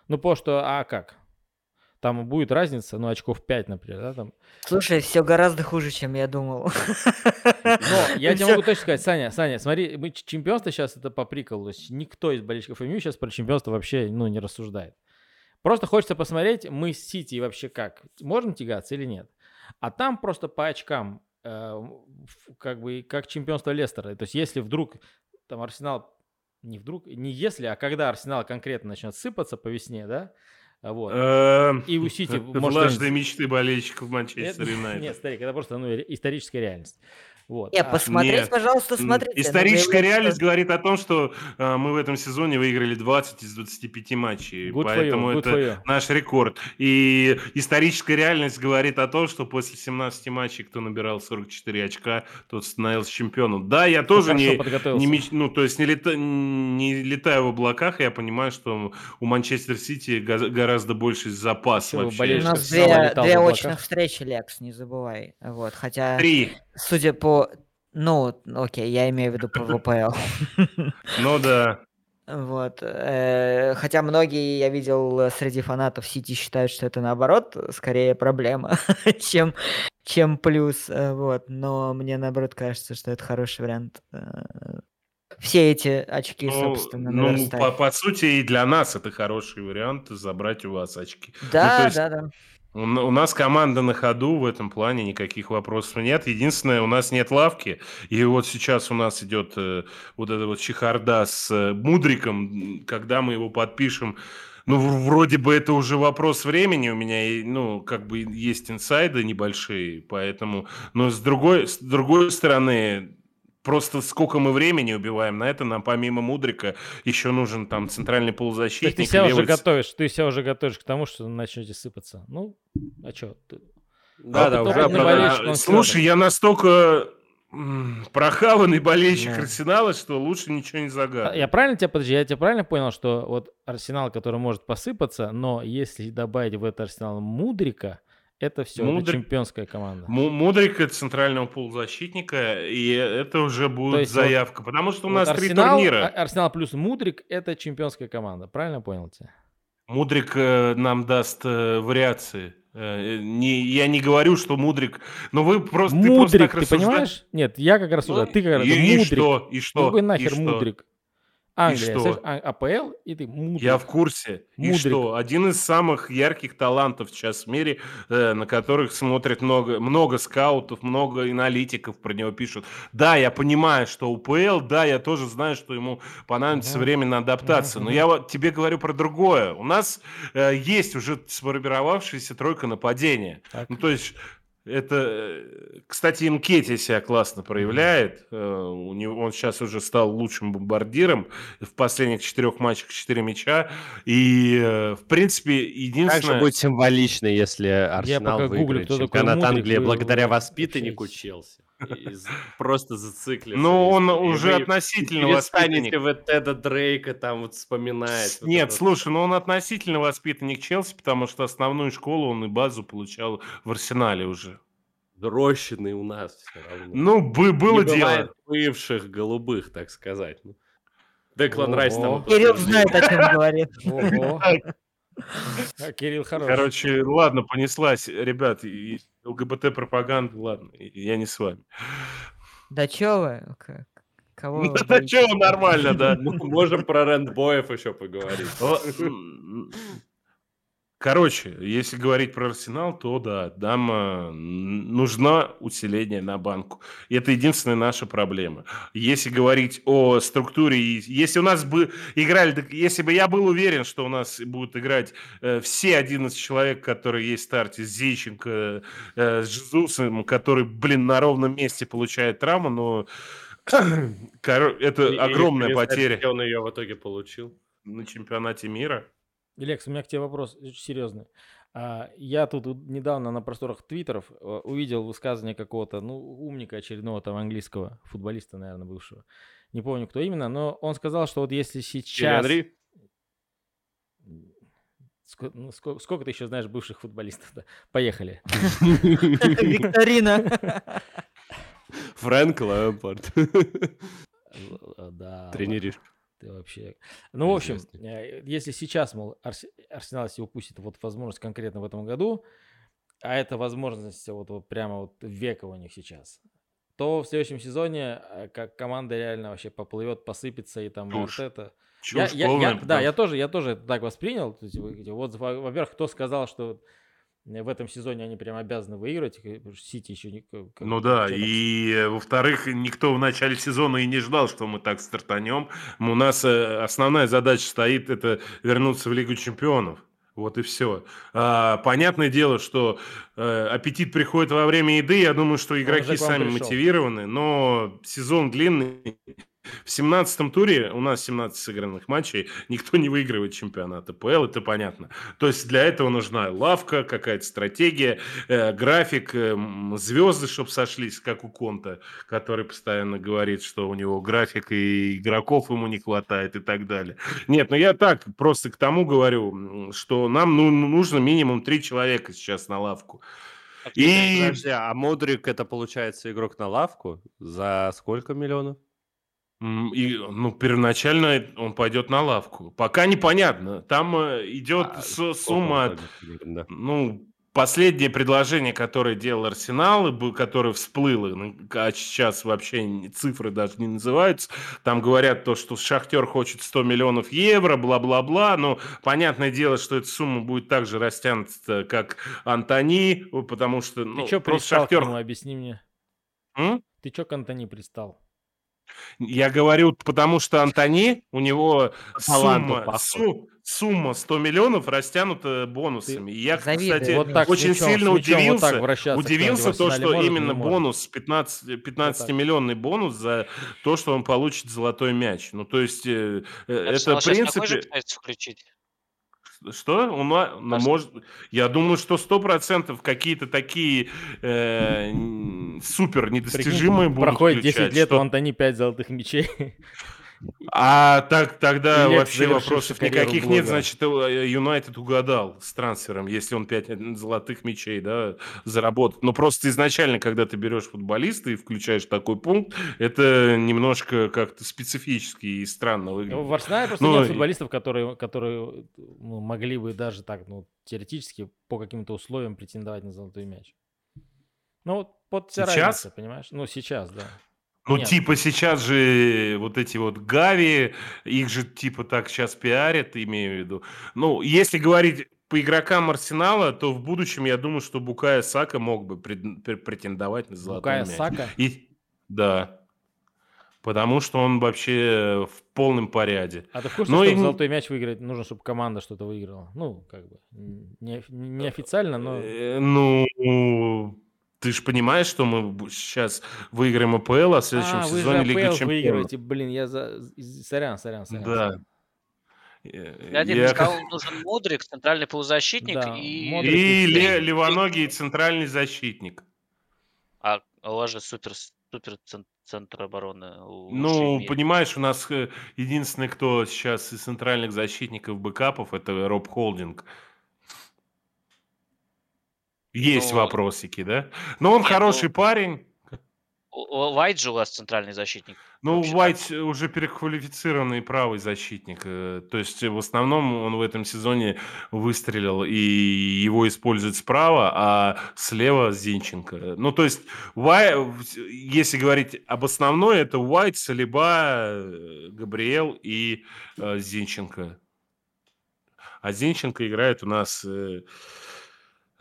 Ну, потому что, а как? Там будет разница, ну, очков 5, например, да, там. Слушай, все гораздо хуже, чем я думал. Но я тебе могу точно сказать, Саня, Саня, смотри, мы чемпионство сейчас это по приколу, то есть никто из болельщиков МЮ сейчас про чемпионство вообще, ну, не рассуждает. Просто хочется посмотреть, мы с Сити вообще как, можем тягаться или нет. А там просто по очкам, э, как бы, как чемпионство Лестера. То есть если вдруг там Арсенал, не вдруг, не если, а когда Арсенал конкретно начнет сыпаться по весне, да, вот. Эм, и у Сити... Влажные мечты болельщиков Манчестер Юнайтед. Нет, старик, это просто ну, историческая реальность. Вот. Не, а, посмотреть, Нет. пожалуйста, смотрите. Историческая реальность что... говорит о том, что э, мы в этом сезоне выиграли 20 из 25 матчей. Good поэтому you, это наш рекорд. И историческая реальность говорит о том, что после 17 матчей, кто набирал 44 очка, тот становился чемпионом. Да, я тоже не, не, меч... ну, то есть не, лета... не летаю в облаках, я понимаю, что у Манчестер Сити гораздо больше запас Все, вообще. У нас две, две очных встречи, Лекс, не забывай. Вот, хотя... Три. Судя по... Ну, окей, я имею в виду по ВПЛ. Ну да. Вот. Э, хотя многие, я видел, среди фанатов Сити считают, что это наоборот скорее проблема, чем, чем плюс. Э, вот. Но мне наоборот кажется, что это хороший вариант. Э, все эти очки, Ну, собственно, ну, по, по сути, и для нас это хороший вариант забрать у вас очки. Ну, Да, есть да, да. У, нас команда на ходу в этом плане, никаких вопросов нет. Единственное, у нас нет лавки. И вот сейчас у нас идет э, вот эта вот чехарда с э, Мудриком. Когда мы его подпишем, ну, вроде бы это уже вопрос времени. У меня, ну, как бы есть инсайды небольшие, поэтому... Но с другой, с другой стороны, просто сколько мы времени убиваем на это, нам помимо Мудрика еще нужен там центральный полузащитник. ты себя уже левый ц- готовишь, ты себя уже готовишь к тому, что начнете сыпаться. Ну, а что? Да, да, А уже Да, не оправдано. болельщик, он Слушай, я настолько прохаванный болельщик Да. Арсенала, что лучше ничего не загадывать. Я правильно тебя, подожди, я тебя правильно понял, что вот Арсенал, который может посыпаться, но если добавить в это Арсенал Мудрика, это все, это Мудрик- чемпионская команда. Му- Мудрик это центрального полузащитника, и это уже будет есть вот- заявка, потому что у Вот нас три Арсенал, турнира. А- Арсенал плюс Мудрик это чемпионская команда. Правильно понял тебя? Мудрик э, нам даст э, вариации. Э, не, я не говорю, что Мудрик, но вы просто ты просто Мудрик, так ты рассужда- понимаешь? Нет, я как рассуждаю, Ну, ты как раз и, и Мудрик. что? И что? Какой И нахер что? Мудрик? Англия, что? слышь, А- АПЛ, и ты Мудрик. Я в курсе. И Мудрик. что? Один из самых ярких талантов сейчас в мире, э, на которых смотрят много, много скаутов, много аналитиков про него пишут. Да, я понимаю, что УПЛ, да, я тоже знаю, что ему понадобится Мгм. время на адаптацию. Мгм, Но я вот тебе говорю про другое. У нас э, есть уже сформировавшаяся тройка нападения. Так. Ну, то есть это, э, кстати, Инкети себя классно проявляет. Э, У него, он сейчас уже стал лучшим бомбардиром в последних четырех матчах 4 мяча. И, э, в принципе, Как же единственное... будет символично, если Арсенал гуглю, выиграет такой чемпионат Англии благодаря воспитаннику. Челси. Просто зациклится. Ну, он и уже относительно воспитанник. вот Теда Дрейка там вот вспоминать. вот Нет, слушай, ну он относительно воспитанник Челси, потому что основную школу он и базу получал в Арсенале уже. Рощины у нас все равно. Ну, бы- было Не дело. бывших голубых, так сказать. Ну, Деклан. Райс там... Кирилл знает, о чем говорит. А, Кирилл хорош. Короче, ладно, понеслась. Ребят, и ЛГБТ-пропаганда, ладно, я не с вами. Да чё вы? Кого вы Да что, нормально, да. Ну, Можем про рэндбоев еще поговорить. Короче, если говорить про Арсенал, то да, нам э, нужно усиление на банку. И это единственная наша проблема. Если говорить о структуре, и если у нас бы играли, если бы я был уверен, что у нас будут играть э, все 11 человек, которые есть в старте, с Зейченко, э, с Жезусом, который, блин, на ровном месте получает травму, но это И- и огромная интересно, потеря он ее в итоге получил. на чемпионате мира. Лекс, у меня к тебе вопрос очень серьезный. А, Я тут недавно на просторах твиттеров э, увидел высказывание какого-то, ну, умника очередного там английского футболиста, наверное, бывшего. Не помню, кто именно, но он сказал, что вот если сейчас... Henry? Ско- ну, ско- сколько ты еще знаешь бывших футболистов? Да? Поехали. Викторина. Фрэнк Лэмпорт. Э, Да. Тренеришка. Ты вообще... Ну, в общем, э, если сейчас, мол, Арсе- Арсенал если упустит вот возможность конкретно в этом году, а это возможность вот, вот прямо вот века у них сейчас, то в следующем сезоне э, как команда реально вообще поплывет, посыпется и там вот Чушь. это. Чушь Я, я- я- полная, да, я тоже, я тоже это так воспринял. То есть, вот, во- во-первых, кто сказал, что в этом сезоне они прям обязаны выиграть, э, Сити еще не... Ну да, и э, во-вторых, никто в начале сезона и не ждал, что мы так стартанем. У нас э, основная задача стоит это вернуться в Лигу чемпионов. Вот и все. понятное дело, что э, аппетит приходит во время еды. Я думаю, что игроки сами пришел. мотивированы, но сезон длинный. В 17-м туре у нас 17 сыгранных матчей, никто не выигрывает чемпионат АПЛ, это понятно. То есть для этого нужна лавка, какая-то стратегия, э, график, э, звезды, чтобы сошлись, как у Конта, который постоянно говорит, что у него график и игроков ему не хватает и так далее. Нет, ну я так просто к тому говорю, что нам ну, нужно минимум три человека сейчас на лавку. И Подожди, а Модрик это получается игрок на лавку? За сколько миллионов? И, ну, первоначально он пойдет на лавку. Пока непонятно. Там э, идет А, с- сумма, примерно, да? ну, последнее предложение, которое делал Арсенал, которое всплыло, а сейчас вообще цифры даже не называются, там говорят то, что Шахтер хочет 100 миллионов евро, бла-бла-бла, но понятное дело, что эта сумма будет так же растянута, как Антони, потому что... Ну, Ты что пристал Шахтер... объясни мне. М? Ты что к Антони пристал? Я говорю, потому что Антони, у него сумма, су, сумма 100 миллионов растянута бонусами. Ты я, кстати, вот так, очень мячом, сильно удивился, вот удивился то, что может, именно бонус, 15, 15-миллионный бонус за то, что он получит золотой мяч. Ну, то есть, э, э это, в принципе... включить? Что? Он, ну, может, я думаю, что сто процентов какие-то такие э, супер недостижимые Прикинь, будут Проходит включать, 10 лет, что... у Антони 5 золотых мячей. А так тогда Лекс вообще вопросов никаких нет, значит, э, Юнайтед угадал с трансфером, если он 5 золотых мячей, да, заработает. Но просто изначально, когда ты берешь футболиста и включаешь такой пункт, это немножко как-то специфически и странно выглядит. В Арсенале просто ну, нет футболистов, которые, которые ну, могли бы даже так, ну, теоретически по каким-то условиям претендовать на золотой мяч. Ну, вот, вот вся сейчас? разница, понимаешь? Ну, сейчас, да. Ну, Нет. типа сейчас же вот эти вот Гави, их же типа так сейчас пиарят, имею в виду. Ну, если говорить по игрокам Арсенала, то в будущем я думаю, что Букая Сака мог бы претендовать на золотой Букая мяч. Сака? И, да. Потому что он вообще в полном порядке. А ты в курсе, Но ну что и... золотой мяч выиграть нужно, чтобы команда что-то выиграла? Ну, как бы, не, не официально, но... Э, ну, ты же понимаешь, что мы сейчас выиграем АПЛ, а в следующем а, сезоне вы же Лига Чемпионов. выигрываете, блин, я за... Сорян, сорян, сорян. Да. Я один я... сказал, нужен Мудрик, центральный полузащитник да, и... И ле- левоногий центральный защитник. А у вас же супер, супер центр обороны. Ну, понимаешь, у нас э, единственный, кто сейчас из центральных защитников бэкапов, это Роб Холдинг. Есть ну, вопросики, да? Но он нет, хороший ну, парень. Вайт же у вас центральный защитник. Ну, Вайт уже переквалифицированный правый защитник. Э, то есть в основном он в этом сезоне выстрелил, и его используют справа, а слева Зинченко. Ну, то есть, Вай, если говорить об основной, это Уайт, Салиба, э, Габриэл и э, Зинченко. А Зинченко играет у нас... Э,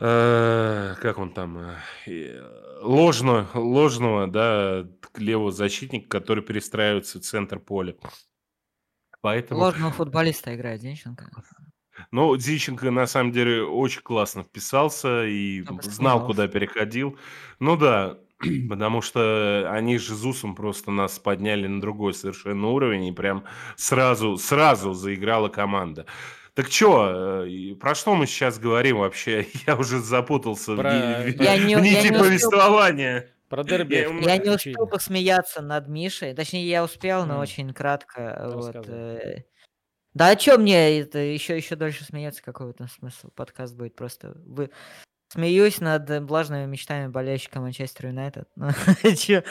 Э, как он там, э, э, ложного, ложного, да, левого защитника, который перестраивается в центр поля. Поэтому... Ложного футболиста играет Зинченко. Ну, Зинченко на самом деле очень классно вписался и знал, куда переходил. Ну да, потому что они с Жезусом просто нас подняли на другой совершенно уровень, и прям сразу, сразу заиграла команда. Так что, э, про что мы сейчас говорим вообще? Я уже запутался про... в, я не, в нити я повествования. Про дерби. Я, я не успел посмеяться над Мишей. Точнее, я успел, но mm. очень кратко. Вот, э... Да а что мне это еще, еще дольше смеяться? Какой в этом смысл? Подкаст будет просто... Вы... Смеюсь над влажными мечтами болельщика Манчестер Юнайтед. Че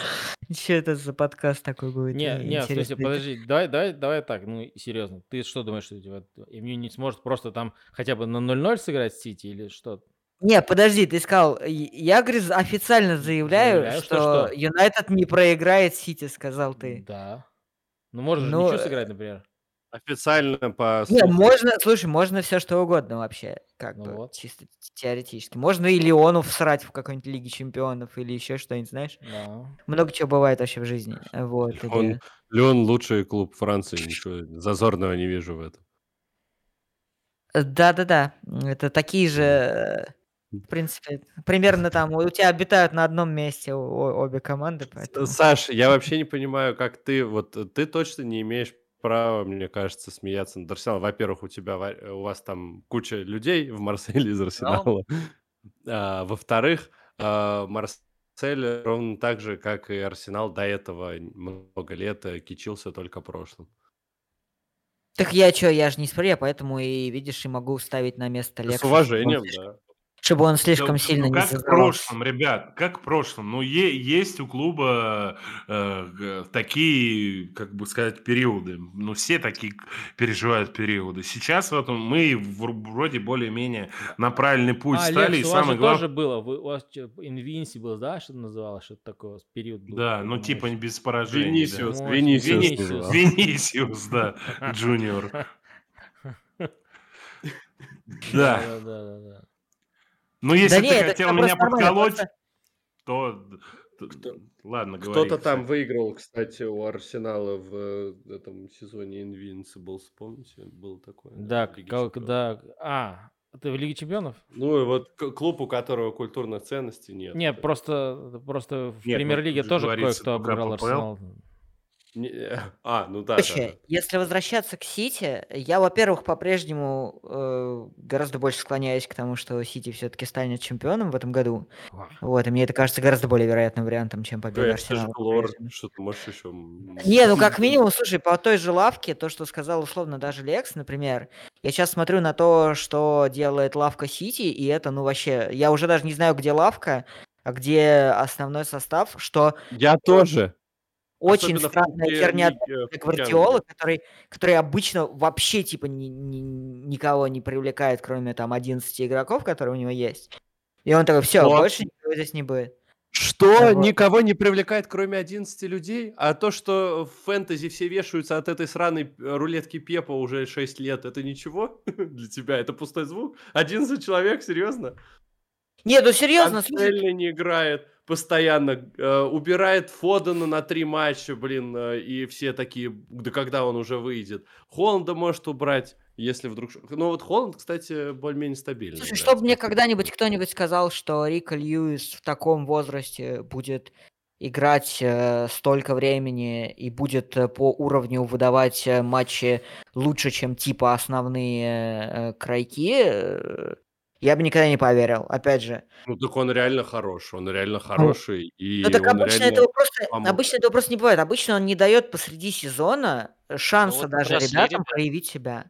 это за подкаст такой будет? Не, не, слушай, подожди, давай, давай, давай так, ну, серьезно. Ты что думаешь, что МЮ не сможет просто там хотя бы на 0-0 сыграть Сити или что? Не, подожди, ты сказал, я, говорю, официально заявляю, заявляю что Юнайтед не проиграет Сити, сказал ты. Да. Ну, можешь ну, ничего сыграть, например. Официально по... Не, можно, слушай, можно все что угодно вообще, как ну бы, вот. чисто теоретически. Можно и Леону всрать в какой-нибудь Лиге Чемпионов или еще что-нибудь, знаешь? Да. Много чего бывает вообще в жизни. Вот, Леон, или... Леон лучший клуб Франции, ничего зазорного не вижу в этом. Да-да-да, это такие же, в принципе, примерно там у тебя обитают на одном месте обе команды. Поэтому... Саш, я вообще не понимаю, как ты, вот ты точно не имеешь право, мне кажется, смеяться над Арсеналом. Во-первых, у тебя у вас там куча людей в Марселе из Арсенала. А, во-вторых, а, Марсель ровно так же, как и Арсенал до этого много лет э, кичился только прошлым. Так я что, я же не спорю, поэтому и, видишь, и могу ставить на место Лекса. С уважением, да. Чтобы он слишком да, сильно ну, не Как в прошлом, ребят, как в прошлом. Ну, е- есть у клуба э, такие, как бы сказать, периоды. Ну, все такие переживают периоды. Сейчас вот мы вроде более-менее на правильный путь а, стали. Лекс, и у вас самое главное... тоже было, вы, у вас Invincible, да, что называлось, что-то такое, период был? Да, ну типа не без поражений. Венисиус, да. Венисиус. Венисиус, да, Джуниор. Да. Да, да, да. Ну, если да ты нет, хотел меня подколоть, просто... то... Кто... Ладно, Кто-то там выиграл, кстати, у Арсенала в э, этом сезоне Invincibles, помните? Был такой. Да, как, да. А, ты в Лиге Чемпионов? Ну, и вот клуб, у которого культурных ценностей нет. Нет, просто, просто в Премьер-лиге тоже кое-кто обыграл Арсенал. Не, а, ну да, Короче, да, да. если возвращаться к Сити, я, во-первых, по-прежнему э, гораздо больше склоняюсь к тому, что Сити все-таки станет чемпионом в этом году. Вот, и мне это кажется гораздо более вероятным вариантом, чем победа Да, Арсенала. Лор, что ты можешь еще... Не, ну как минимум, слушай, по той же лавке, то, что сказал условно даже Лекс, например, я сейчас смотрю на то, что делает лавка Сити, и это, ну вообще, я уже даже не знаю, где лавка, а где основной состав, что... Я тоже. Очень Особенно странная херня для Гвардиола, который, который обычно вообще типа ни, ни, никого не привлекает, кроме там 11 игроков, которые у него есть. И он такой, все, вот. больше никого здесь не будет. Что вот. никого не привлекает, кроме 11 людей? А то, что в фэнтези все вешаются от этой сраной рулетки Пепа уже 6 лет, это ничего для тебя? Это пустой звук? 11 человек, серьезно? Нет, ну серьезно. Слушай... не играет постоянно э, убирает Фодена на три матча, блин, э, и все такие, да когда он уже выйдет. Холланда может убрать, если вдруг... Ну вот Холланд, кстати, более-менее стабильный. Слушай, чтобы мне когда-нибудь кто-нибудь сказал, что Рика Льюис в таком возрасте будет играть э, столько времени и будет э, по уровню выдавать э, матчи лучше, чем типа основные э, крайки, э, я бы никогда не поверил, опять же. Ну, так он реально хорош, он реально ну, хороший. И ну, так обычно этого, просто, обычно этого просто не бывает. Обычно он не дает посреди сезона ну шанса ну, вот даже ребятам проявить себя.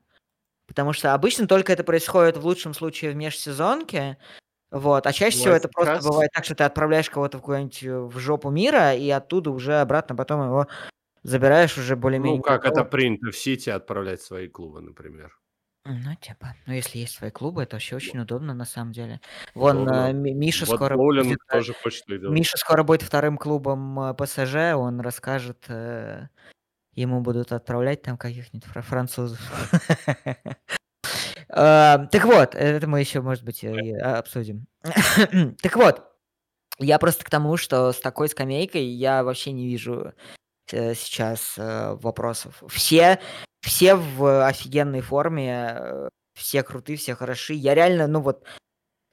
Потому что обычно только это происходит в лучшем случае в межсезонке, вот, а чаще вот всего это просто раз... бывает так, что ты отправляешь кого-то в какую-нибудь э, в жопу мира, и оттуда уже обратно потом его забираешь уже более-менее. Ну, как это принято в Сити отправлять свои клубы, например. Ну, типа, ну, если есть свои клубы, это вообще очень удобно, на самом деле. Вон, э, Миша Вот скоро будет, э, тоже хочет их Миша скоро будет вторым клубом э, ПСЖ, он расскажет, э, ему будут отправлять там каких-нибудь фра- французов. Э, Так вот, это мы еще, может быть, и обсудим. Так вот, я просто к тому, что с такой скамейкой я вообще не вижу сейчас вопросов. Все все в офигенной форме, э, все крутые, все хороши. Я реально, ну вот,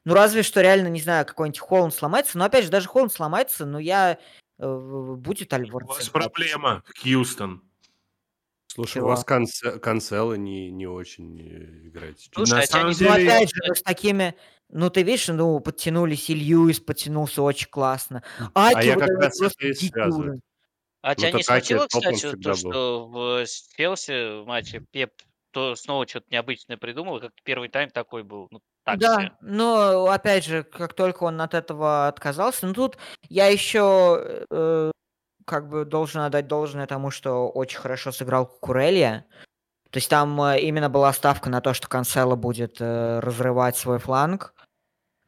ну разве что реально, не знаю, какой-нибудь Холланд сломается. Но опять же, даже Холланд сломается, но я... Э, будет Альворд. У вас проблема, Хьюстон. Слушай, Чего? у вас канце- канцелы не, не очень э, играет. Слушай, На а самом деле... Ну, опять же, с такими... Ну, ты видишь, ну, подтянулись, и Льюис подтянулся очень классно. А, а я как раз это и связываю. А ну, тебя не смутило, кстати, то, что в Челси в матче Пеп то снова что-то необычное придумал, как первый тайм такой был. Ну, так да, себе. но опять же, как только он от этого отказался, ну тут я еще э, как бы должен отдать должное тому, что очень хорошо сыграл Курелья. То есть там э, именно была ставка на то, что Канцело будет э, разрывать свой фланг.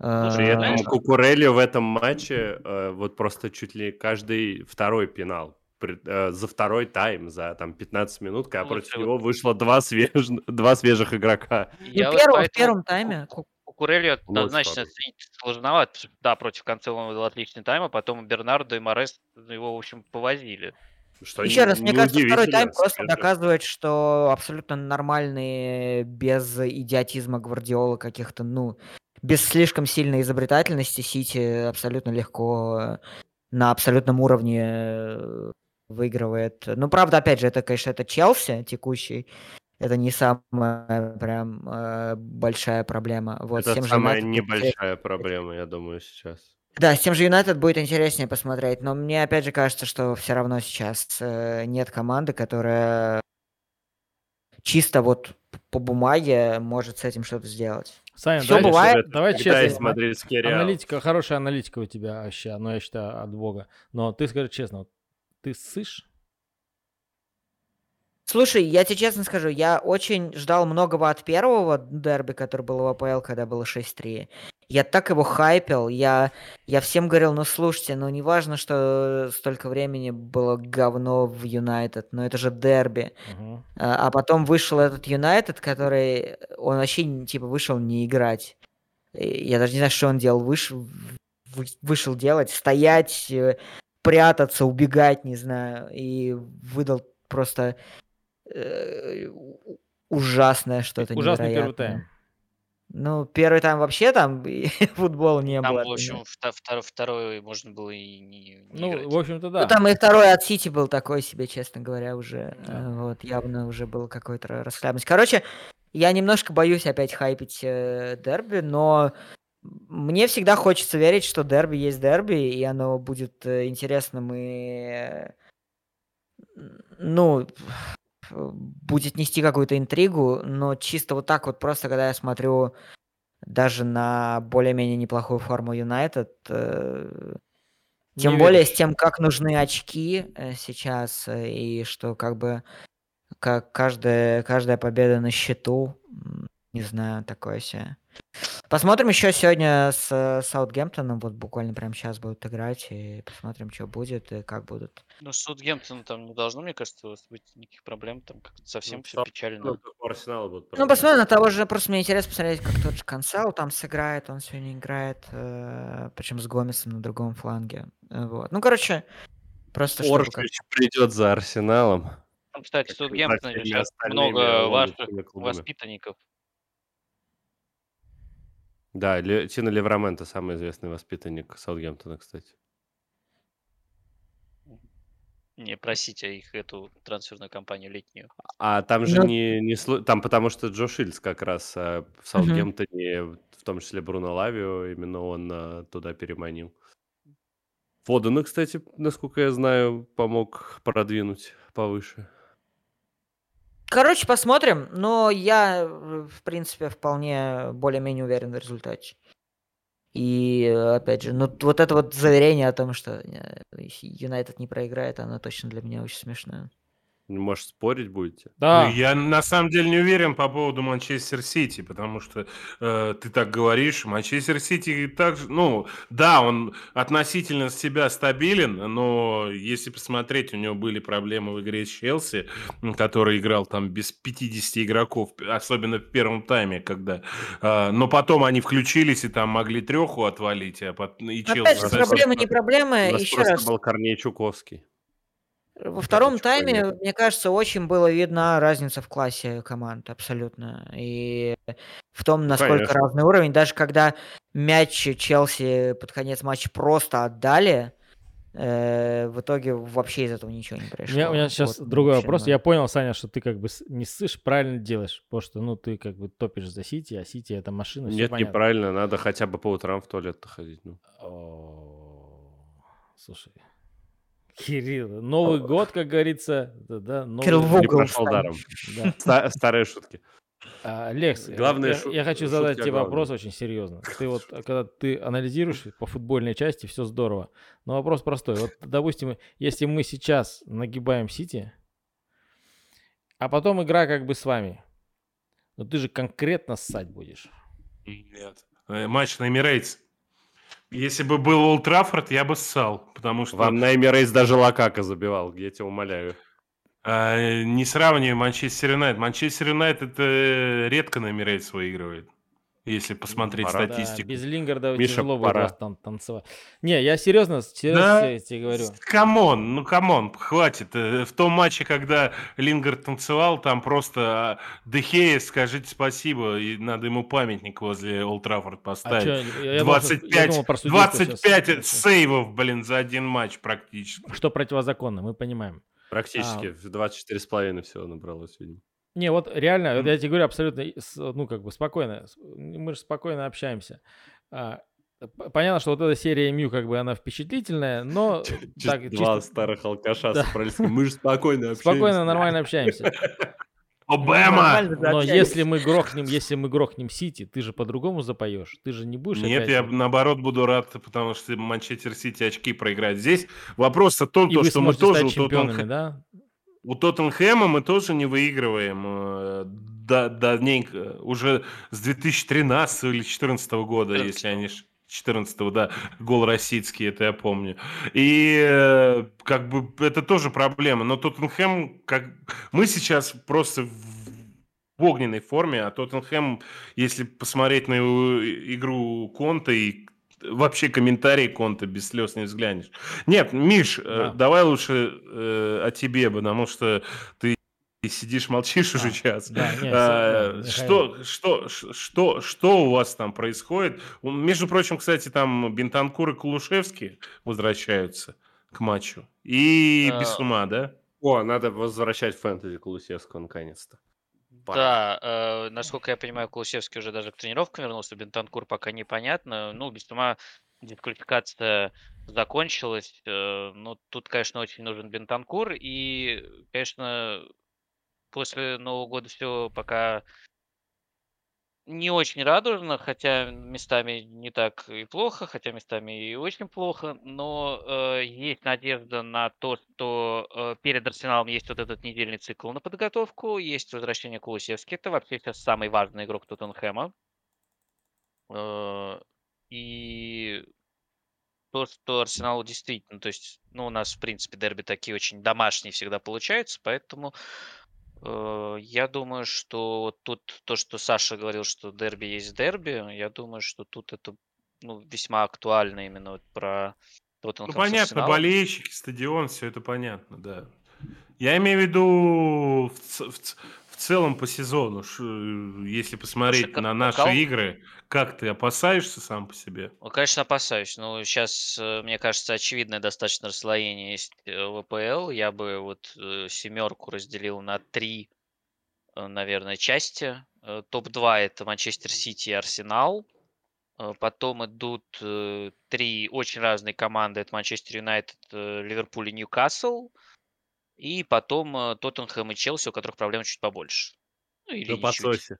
Слушай, я думаю, Кукурелли в этом матче э, вот просто чуть ли каждый второй пенал Э, за второй тайм, за там 15 минут, когда ну, против него вышло два, свеж... два свежих игрока. Я ну, вот первом, в первом тайме. Курелью однозначно оценить сложновато. Да, против Канцела он был отличный тайм, а потом Бернардо и Морес его, в общем, повозили. Что Еще раз, мне кажется, второй тайм просто доказывает, что абсолютно нормальные, без идиотизма Гвардиола каких-то, ну, без слишком сильной изобретательности Сити абсолютно легко на абсолютном уровне э, выигрывает. Ну, правда, опять же, это, конечно, это Челси текущий. Это не самая прям э, большая проблема. Вот, это самая United небольшая будет... проблема, я думаю, сейчас. Да, с тем же Юнайтед будет интереснее посмотреть, но мне опять же кажется, что все равно сейчас э, нет команды, которая чисто вот по бумаге может с этим что-то сделать. Саня, Все бывает. Давай честно. Аналитика, хорошая аналитика у тебя вообще, ну, я считаю, от бога. Но ты скажи честно, ты ссышь? Слушай, я тебе честно скажу, я очень ждал многого от первого дерби, который был в АПЛ, когда было 6-3. Я так его хайпил, я, я всем говорил, ну слушайте, ну не важно, что столько времени было говно в Юнайтед, но это же дерби. Uh-huh. А, а потом вышел этот Юнайтед, который, он вообще типа вышел не играть. Я даже не знаю, что он делал, вышел, вышел делать, стоять, э, прятаться, убегать, не знаю, и выдал просто э, ужасное что-то Ужасный невероятное. первый тайм. Ну, первый тайм вообще там футбола не Там, было. в общем, второй, второй можно было и не, не Ну, играть. в общем-то, Ну, да. там и второй от Сити был такой себе, честно говоря, уже. э, Вот, явно уже был какой-то расхлябность. Короче, я немножко боюсь опять хайпить э, дерби, но мне всегда хочется верить, что дерби есть дерби, и оно будет э, интересным и... э, Ну, будет нести какую-то интригу, но чисто вот так вот просто, когда я смотрю даже на более-менее неплохую форму Юнайтед, э, тем Не более веришь. с тем, как нужны очки сейчас, и что как бы как каждая, каждая победа на счету, не знаю, такое себе. Посмотрим еще сегодня с э, Саутгемптоном, вот буквально прямо сейчас будут играть, и посмотрим, что будет и как будут. Ну, с Саутгемптоном там не должно, мне кажется, у вас быть никаких проблем. Там как-то совсем Ну, все печально. Ну, у Арсенала будут Ну, посмотрим на того же, просто мне интересно посмотреть, как тот же Консал там сыграет, он сегодня играет, причем с Гомесом на другом фланге. э, Вот. Ну, короче, просто чтобы как- придет за Арсеналом. Там, кстати, как Саутгемптон сейчас много ваших воспитанников. Да, Ле- Тино Левраменто самый известный воспитанник Саутгемптона, кстати. Не просите их эту трансферную кампанию летнюю. А там же Ну- не, не там потому что Джо Шильц как раз а, в Саутгемптоне, в том числе Бруно Лавио, именно он а, туда переманил. Фодена, кстати, насколько я знаю, помог продвинуть повыше. Короче, посмотрим, но я, э, в принципе, вполне более-менее уверен в результате. И, э, опять же, ну, вот это вот заверение о том, что э, Юнайтед не проиграет, оно точно для меня очень смешное. Может, спорить будете? Да. Ну, я на самом деле не уверен по поводу Манчестер Сити, потому что э, ты так говоришь, Манчестер Сити также, ну, да, он относительно себя стабилен, но если посмотреть, у него были проблемы в игре с Челси, который играл там без 50 игроков, особенно в первом тайме, когда, э, но потом они включились и там могли треху отвалить, а пот- и Челси. Опять же, Челси проблемы не проблемы. У нас Еще просто раз, был Корней Чуковский. Во втором тайме, понятно. мне кажется, очень было видна разница в классе команд, абсолютно. И в том, насколько конечно. разный уровень. Даже когда мяч Челси под конец матча просто отдали, э, в итоге вообще из этого ничего не У пришло. меня, у меня сейчас Вот, другой вообще вопрос. Я понял, Саня, что ты как бы не ссышь, правильно делаешь. Потому что, ну, ты как бы топишь за Сити, а Сити это машина. Нет, понятно. неправильно, надо хотя бы по утрам в туалет ходить. Ну. О, Слушай, Кирилл, Новый год, как говорится, да, да, Новый Кирилл, в угол прошел даром. да. Ста- Старые шутки. А, Лекс, э, Главное, я, шу- я хочу задать тебе главном. вопрос очень серьезно. Ты вот, когда ты анализируешь по футбольной части, все здорово. Но вопрос простой. Вот, допустим, если мы сейчас нагибаем Сити, а потом игра как бы с вами, но ты же конкретно ссать будешь. Нет. Э, Матч на Эмирейтс. Если бы был Олд Траффорд, я бы ссал, потому что... Вам на Эмирейс даже Лакака забивал, я тебя умоляю. А, не сравнивай Манчестер Юнайтед. Манчестер Юнайтед э, редко на Эмирейтс выигрывает, если посмотреть Пора. Да, статистику. без Лингарда Миша, тяжело будет пора. вас там танцевать. Не, я серьезно, серьезно Да. тебе- тебе говорю. Come on, ну come on, хватит. Э, В том матче, когда Лингард танцевал, там просто а, Де Хеа, скажите спасибо, и надо ему памятник возле Олд Траффорд А поставить. я- я думал, что- я 25, думал про судейство щас. 25 сейвов, блин, за один матч практически. Что противозаконно, мы понимаем. Практически А. в 24,5 всего набралось, видимо. Не, вот реально, М. я тебе говорю абсолютно, ну, как бы спокойно. Мы же спокойно общаемся. А, Понятно, что вот эта серия МЮ, как бы, она впечатлительная, но так, Два чисто старых алкаша Да. собрались. Мы же спокойно общаемся. спокойно, нормально общаемся. Обама! Но если мы грохнем, если мы грохнем Сити, ты же по-другому запоешь. Ты же не будешь Нет, опять... я наоборот буду рад, потому что Манчестер Сити очки проиграет. Здесь вопрос о том, то, что мы тоже Тоттенхэма, да? У Тоттенхэма мы тоже не выигрываем э, до, дней, уже с 2013 или 2014 года, если они... 14-го, да, гол российский, это я помню. И э, как бы это тоже проблема. Но Тоттенхэм, как мы сейчас просто в огненной форме, а Тоттенхэм, если посмотреть на игру Конта и вообще комментарии Конта без слез не взглянешь. Нет, Миш, э, да. давай лучше э, о тебе, потому что ты сидишь, молчишь а, уже час. Да, нет, а, да, что, что, что, что у вас там происходит? Между прочим, кстати, там Бентанкур и Кулушевский возвращаются к матчу. И а... без ума, да? О, надо возвращать фэнтези Кулушевского наконец-то. Да, э, насколько я понимаю, Кулусевский уже даже к тренировкам вернулся, Бентанкур пока непонятно. Ну, без ума дисквалификация закончилась. Э, ну, тут, конечно, очень нужен Бентанкур. И, конечно, после Нового года все пока не очень радужно, хотя местами не так и плохо, хотя местами и очень плохо, но э, есть надежда на то, что э, перед Арсеналом есть вот этот недельный цикл на подготовку, есть возвращение Кулусевски, это вообще сейчас самый важный игрок Тоттенхэма. Э, и то, что Арсенал действительно, то есть, ну, у нас, в принципе, дерби такие очень домашние всегда получаются, поэтому я думаю, что тут то, что Саша говорил, что дерби есть дерби, я думаю, что тут это ну, весьма актуально именно вот про Ну, Тоттенхэм с понятно, болельщики, стадион, все это понятно, да. Я имею в виду в, в, целом по сезону, если посмотреть Слушай, на наши кого? игры, как ты опасаешься сам по себе? Ну, конечно, опасаюсь. Но сейчас, э, мне кажется, очевидное достаточно расслоение есть э, в ВПЛ. Я бы вот э, семерку разделил на три, наверное, части. Топ-2 это Манчестер Сити и Арсенал. Потом идут три очень разные команды. Это Манчестер Юнайтед, Ливерпуль и Ньюкасл. И потом э, Тоттенхэм и Челси, у которых проблем чуть побольше. Ну, или ну, подсоси.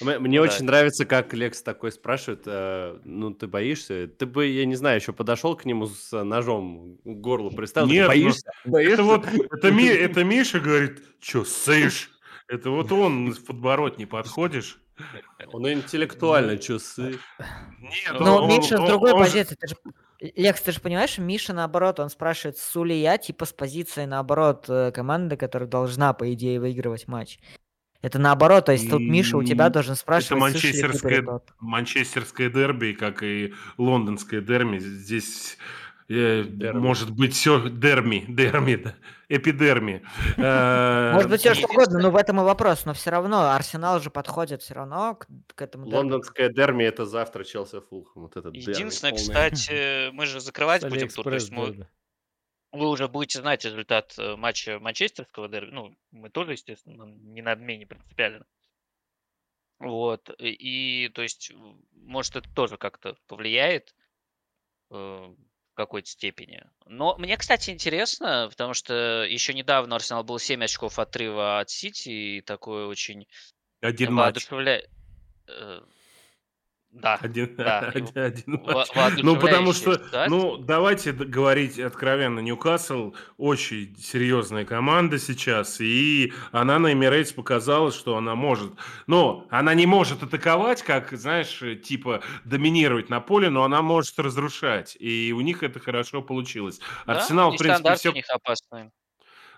Мне очень нравится, как Лекс такой спрашивает, э, ну, ты боишься? Ты бы, я не знаю, еще подошел к нему с ножом к горлу, приставил, Нет, боишься? Это вот, это, Ми, это Миша говорит, что, сышь? Это вот он в подборот не подходишь. Он интеллектуально, что, сышь? Нет, Но Миша с другой позиции, ты же Лекс, ты же понимаешь, Миша наоборот, он спрашивает, су ли я, типа с позиции наоборот э, команды, которая должна, по идее, выигрывать матч. Это наоборот, то есть тут Миша у тебя должен спрашивать, Это манчестерское, манчестерское дерби, как и лондонское дерби. Здесь Э, может быть, все дерми, дерми, да, эпидерми. Э, может быть, все что угодно, но в этом и вопрос. Но все равно Арсенал же подходит все равно к, к этому. Лондонская дерми это завтра Челси Фулхэм. Вот этот Единственное, кстати, мы же закрывать будем тут. То есть мы, вы уже будете знать результат э, матча манчестерского дерби. Ну, мы тоже, естественно, не на обмене принципиально. Вот. И, то есть, может, это тоже как-то повлияет какой-то степени. Но мне, кстати, интересно, потому что еще недавно Арсенал был 7 очков отрыва от Сити, и такое очень Один матч. Э, да, один, да. один, один матч. Ну, потому что, ситуация. ну, давайте говорить откровенно, Ньюкасл очень серьезная команда сейчас, и она на Эмирейтс показала, что она может. Но она не может атаковать, как, знаешь, типа доминировать на поле, но она может разрушать, и у них это хорошо получилось. Да? Арсенал, в принципе, все... у них опасный.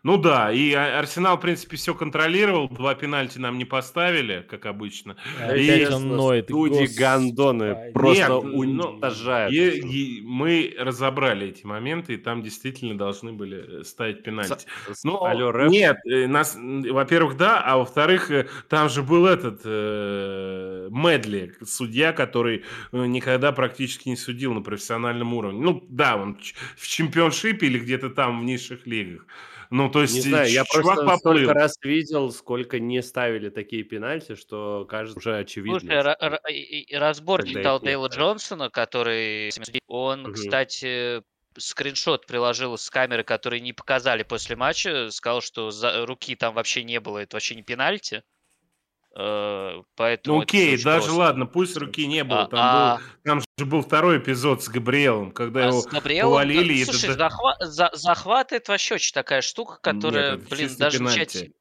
Ну да, и Арсенал, в принципе, все контролировал. Два пенальти нам не поставили, как обычно. И ноет. Студии Гандоны просто Нет, ну, уничтожают. И, и мы разобрали эти моменты, и там действительно должны были э, ставить пенальти. С, ну, алло, рэп. Нет, э, нас, во-первых, да, а во-вторых, э, там же был этот э, Медли, судья, который никогда практически не судил на профессиональном уровне. Ну да, он в чемпионшипе или где-то там в низших лигах. Ну, то есть, Не знаю, я чувак просто поплыл. столько раз видел, сколько не ставили такие пенальти, что кажется уже очевидно. Слушай, разбор читал Дейла Джонсона, который он, угу. кстати, скриншот приложил с камеры, которые не показали после матча, сказал, что за, руки там вообще не было, это вообще не пенальти. Э, поэтому ну окей, даже просто. ладно, пусть руки не было. А, там, а... Был, там же был второй эпизод с Габриэлом, когда а его Габриэлом, повалили. Да, слушай, это... захват, за, захват это вообще очень такая штука, которая, Нет, блин, даже пенальти. в чате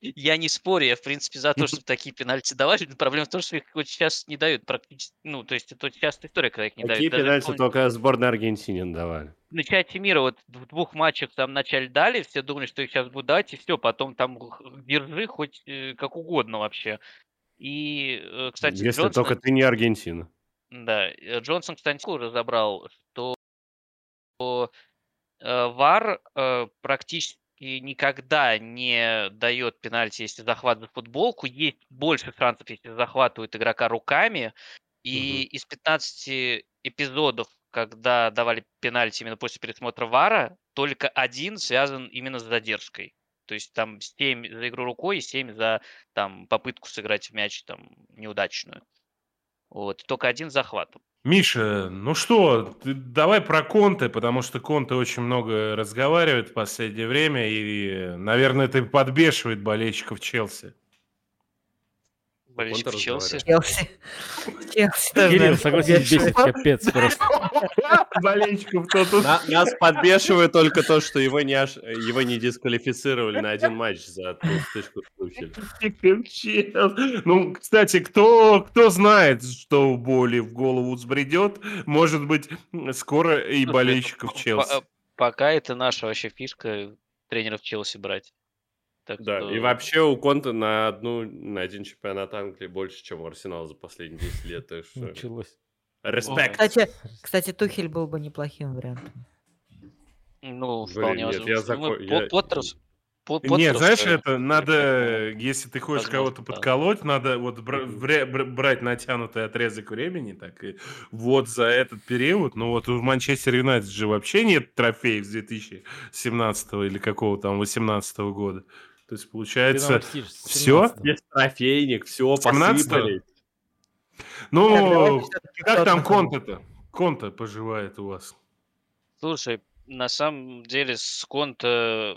я не спорю, я, в принципе, за то, чтобы такие пенальти давали. Проблема в том, что их вот сейчас не дают практически. Ну, то есть это частая история, когда их не Такие дают. пенальти помню, только сборная Аргентины давали. На чате мира вот в двух матчах там вначале дали, все думали, что их сейчас будут давать, и все, потом там держи хоть э, как угодно вообще. И, э, кстати, Если Джонсон... только ты не Аргентина. Да, э, Джонсон, кстати, разобрал, что ВАР практически и никогда не дает пенальти, если захват за футболку. Есть больше шансов, если захватывают игрока руками. И угу. из 15 эпизодов, когда давали пенальти именно после пересмотра ВАРа, только один связан именно с задержкой. То есть там 7 за игру рукой и 7 за там, попытку сыграть в мяч там, неудачную. Вот, только один захват. Миша, ну что, ты давай про Конте, потому что Конте очень много разговаривает в последнее время, и, наверное, это подбешивает болельщиков Челси болельщиков Челси. Челси. Челси. Кирилл, согласись, бесит капец просто. Болельщиков кто тут? Нас подбешивает только то, что его не его не дисквалифицировали на один матч за тычку Ну, кстати, кто кто знает, что Боли в голову взбредет, может быть, скоро и болельщиков Челси. Пока это наша вообще фишка тренеров Челси брать. Так да, что... и вообще у Конта на одну, на один чемпионат Англии больше, чем у Арсенала за последние 10 лет. Так что... Началось. Респект. Кстати, кстати, Тухель был бы неплохим вариантом. Ну, вполне возможно. Я, зако... Ну, я... Поттерс, нет, знаешь, это надо, если ты хочешь кого-то подколоть, надо вот брать натянутый отрезок времени, так и вот за этот период, ну вот у Манчестер Юнайтед же вообще нет трофеев с 2017 или какого там 18 года. То есть получается все? Есть трофейник, все, посыпали. Ну, как там Конта-то? Конта поживает у вас? Слушай, на самом деле с Конта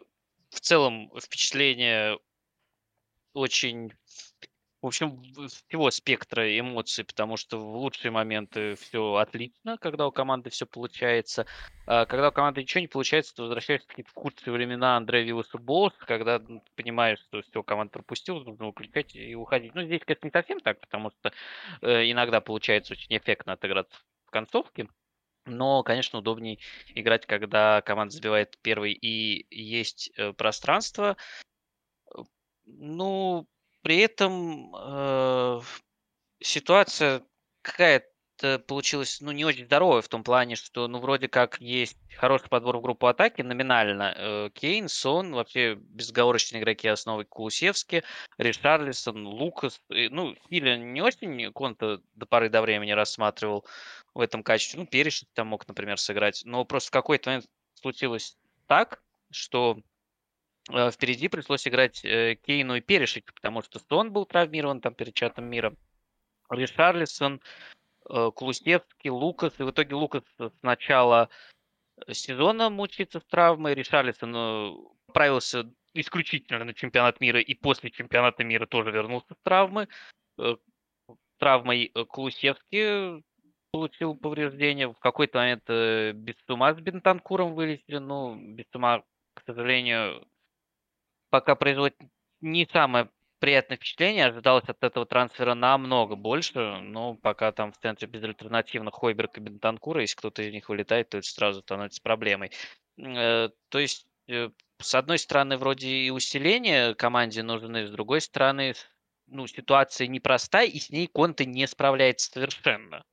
в целом впечатление очень в общем, всего спектра эмоций, потому что в лучшие моменты все отлично, когда у команды все получается. А когда у команды ничего не получается, то возвращаешься в какие-то худшие времена Андрея Вилласа Болс, когда ну, понимаешь, что все, команда пропустила, нужно выключать и уходить. Ну, здесь, конечно, не совсем так, потому что э, иногда получается очень эффектно отыграться в концовке. Но, конечно, удобней играть, когда команда забивает первый и есть э, пространство. Ну, при этом э, ситуация какая-то получилась, ну, не очень здоровая в том плане, что, ну, вроде как есть хороший подбор в группу атаки номинально. Э, Кейн, Сон, вообще безоговорочные игроки основы Кулусевски, Ришарлисон, Лукас. И, ну, Филя не очень Конта до поры до времени рассматривал в этом качестве. Ну, Перешик там мог, например, сыграть. Но просто в какой-то момент случилось так, что впереди пришлось играть э, Кейну и Перешик, потому что Сон был травмирован там перед чатом мира. Ришарлисон, э, Клусневский, Лукас. И в итоге Лукас с начала сезона мучается с травмой. Ришарлисон отправился исключительно на чемпионат мира и после чемпионата мира тоже вернулся с травмы. Травмой Клусевский получил повреждение. В какой-то момент без ума с Бентанкуром вылетели. Ну, без ума, к сожалению, пока производит не самое приятное впечатление. Ожидалось от этого трансфера намного больше. Но пока там в центре безальтернативно Хойберг и Бентанкура, если кто-то из них вылетает, то это сразу становится проблемой. Э, то есть, э, с одной стороны, вроде и усиление команде нужны, с другой стороны, ну, ситуация непростая, и с ней Конте не справляется совершенно.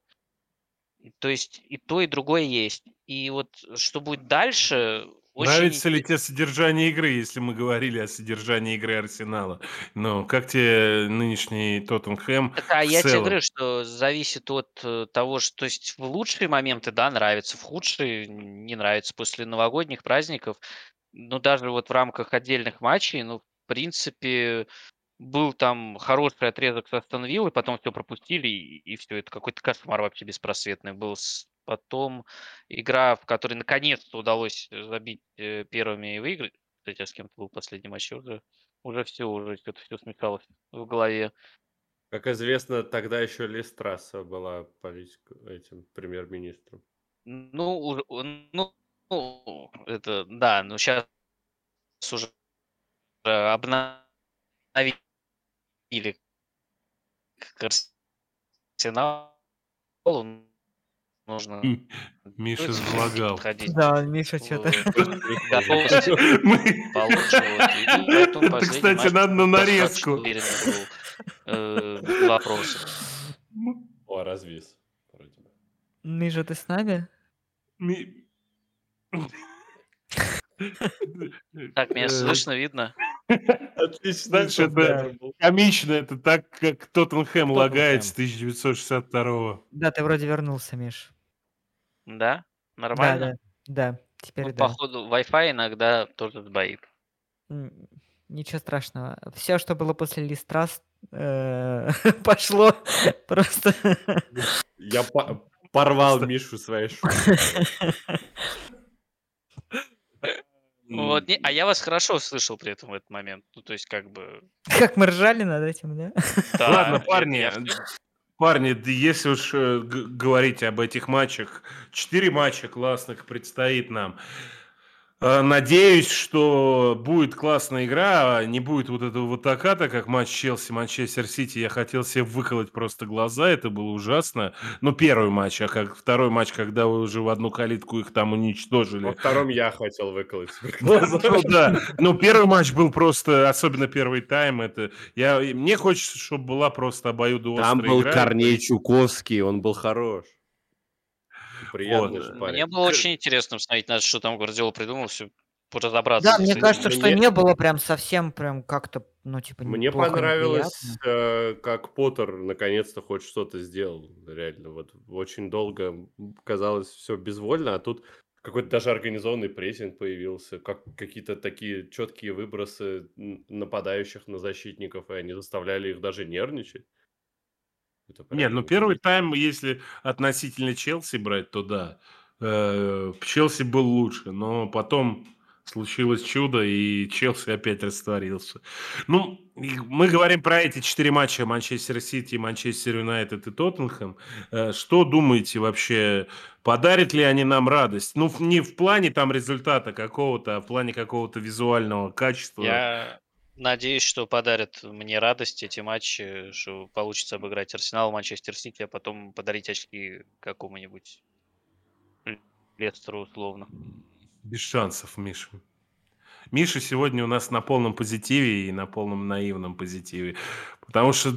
То есть и то, и другое есть. И вот что будет дальше, очень... Нравится ли тебе содержание игры, если мы говорили о содержании игры Арсенала? Ну, как тебе нынешний Тоттенхэм А я тебе говорю, что зависит от э, того, что то есть в лучшие моменты, да, нравится, в худшие не нравится после новогодних праздников. Ну, даже вот в рамках отдельных матчей, ну, в принципе, был там хороший отрезок со Астон потом все пропустили, и, и все, это какой-то кошмар вообще беспросветный был с Потом игра, в которой наконец-то удалось забить э, первыми и выиграть. Кстати, а с кем-то был последний матч уже. Уже все, уже что-то все смешалось в голове. Как известно, тогда еще Листрасса была политик, этим премьер-министром. Ну, уже, ну, это, да, но сейчас уже обновили к Арсеналу. Нужно Миша сблагал. Да, Миша что-то. Это, кстати, надо на нарезку. Э, Вопросы. О, развис. Миша, ты с нами? Так, меня слышно, видно? Отлично. Знаешь, это комично, это так, как Тоттенхэм лагает с 1962 Да, ты вроде вернулся, Миш. Да? Да, Нормально? да, да, теперь Ну, да. походу, Wi-Fi иногда тоже сбоит. Ничего страшного. Все, что было после Листрас, э, пошло просто. Я по- порвал Мишу своей шуткой. Вот, не- а я вас хорошо слышал при этом в этот момент. Ну, то есть, как бы... Как мы ржали над этим, да? да, Ладно, парни, я- парни, если уж э, говорить об этих матчах, четыре матча классных предстоит нам. Э, Надеюсь, что будет классная игра, а не будет вот этого вот аката, как матч Челси, Манчестер Сити. Я хотел себе выколоть просто глаза, это было ужасно. Ну, первый матч, а как второй матч, когда вы уже в одну калитку их там уничтожили. Во втором я хотел выколоть глаза. Ну да, ну первый матч был просто, особенно первый тайм, это я мне хочется, чтобы была просто обоюдоострая Там был игра. Корней Чуковский, он был хорош. Приятный Вот. Мне было очень интересно посмотреть, на что там Гвардиола придумал, все разобраться. Да, мне кажется, что Мне- не было прям совсем прям как-то, ну, типа, Мне плохо, понравилось, э, как Поттер наконец-то хоть что-то сделал. Реально, вот очень долго казалось все безвольно, а тут какой-то даже организованный прессинг появился, как какие-то такие четкие выбросы нападающих на защитников, и они заставляли их даже нервничать. Это прям Нет, ну первый тайм, если относительно Челси брать, то да. Э, Челси был лучше, но потом случилось чудо, и Челси опять растворился. Ну, мы говорим про эти четыре матча Манчестер Сити, Манчестер Юнайтед и Тоттенхэм. Э, Что думаете вообще, подарят ли они нам радость? Ну, не в плане там результата какого-то, а в плане какого-то визуального качества. Я надеюсь, что подарят мне радость эти матчи, что получится обыграть Арсенал, Манчестер Сити, а потом подарить очки какому-нибудь Лестеру условно. Без шансов, Миша. Миша сегодня у нас на полном позитиве и на полном наивном позитиве. Потому что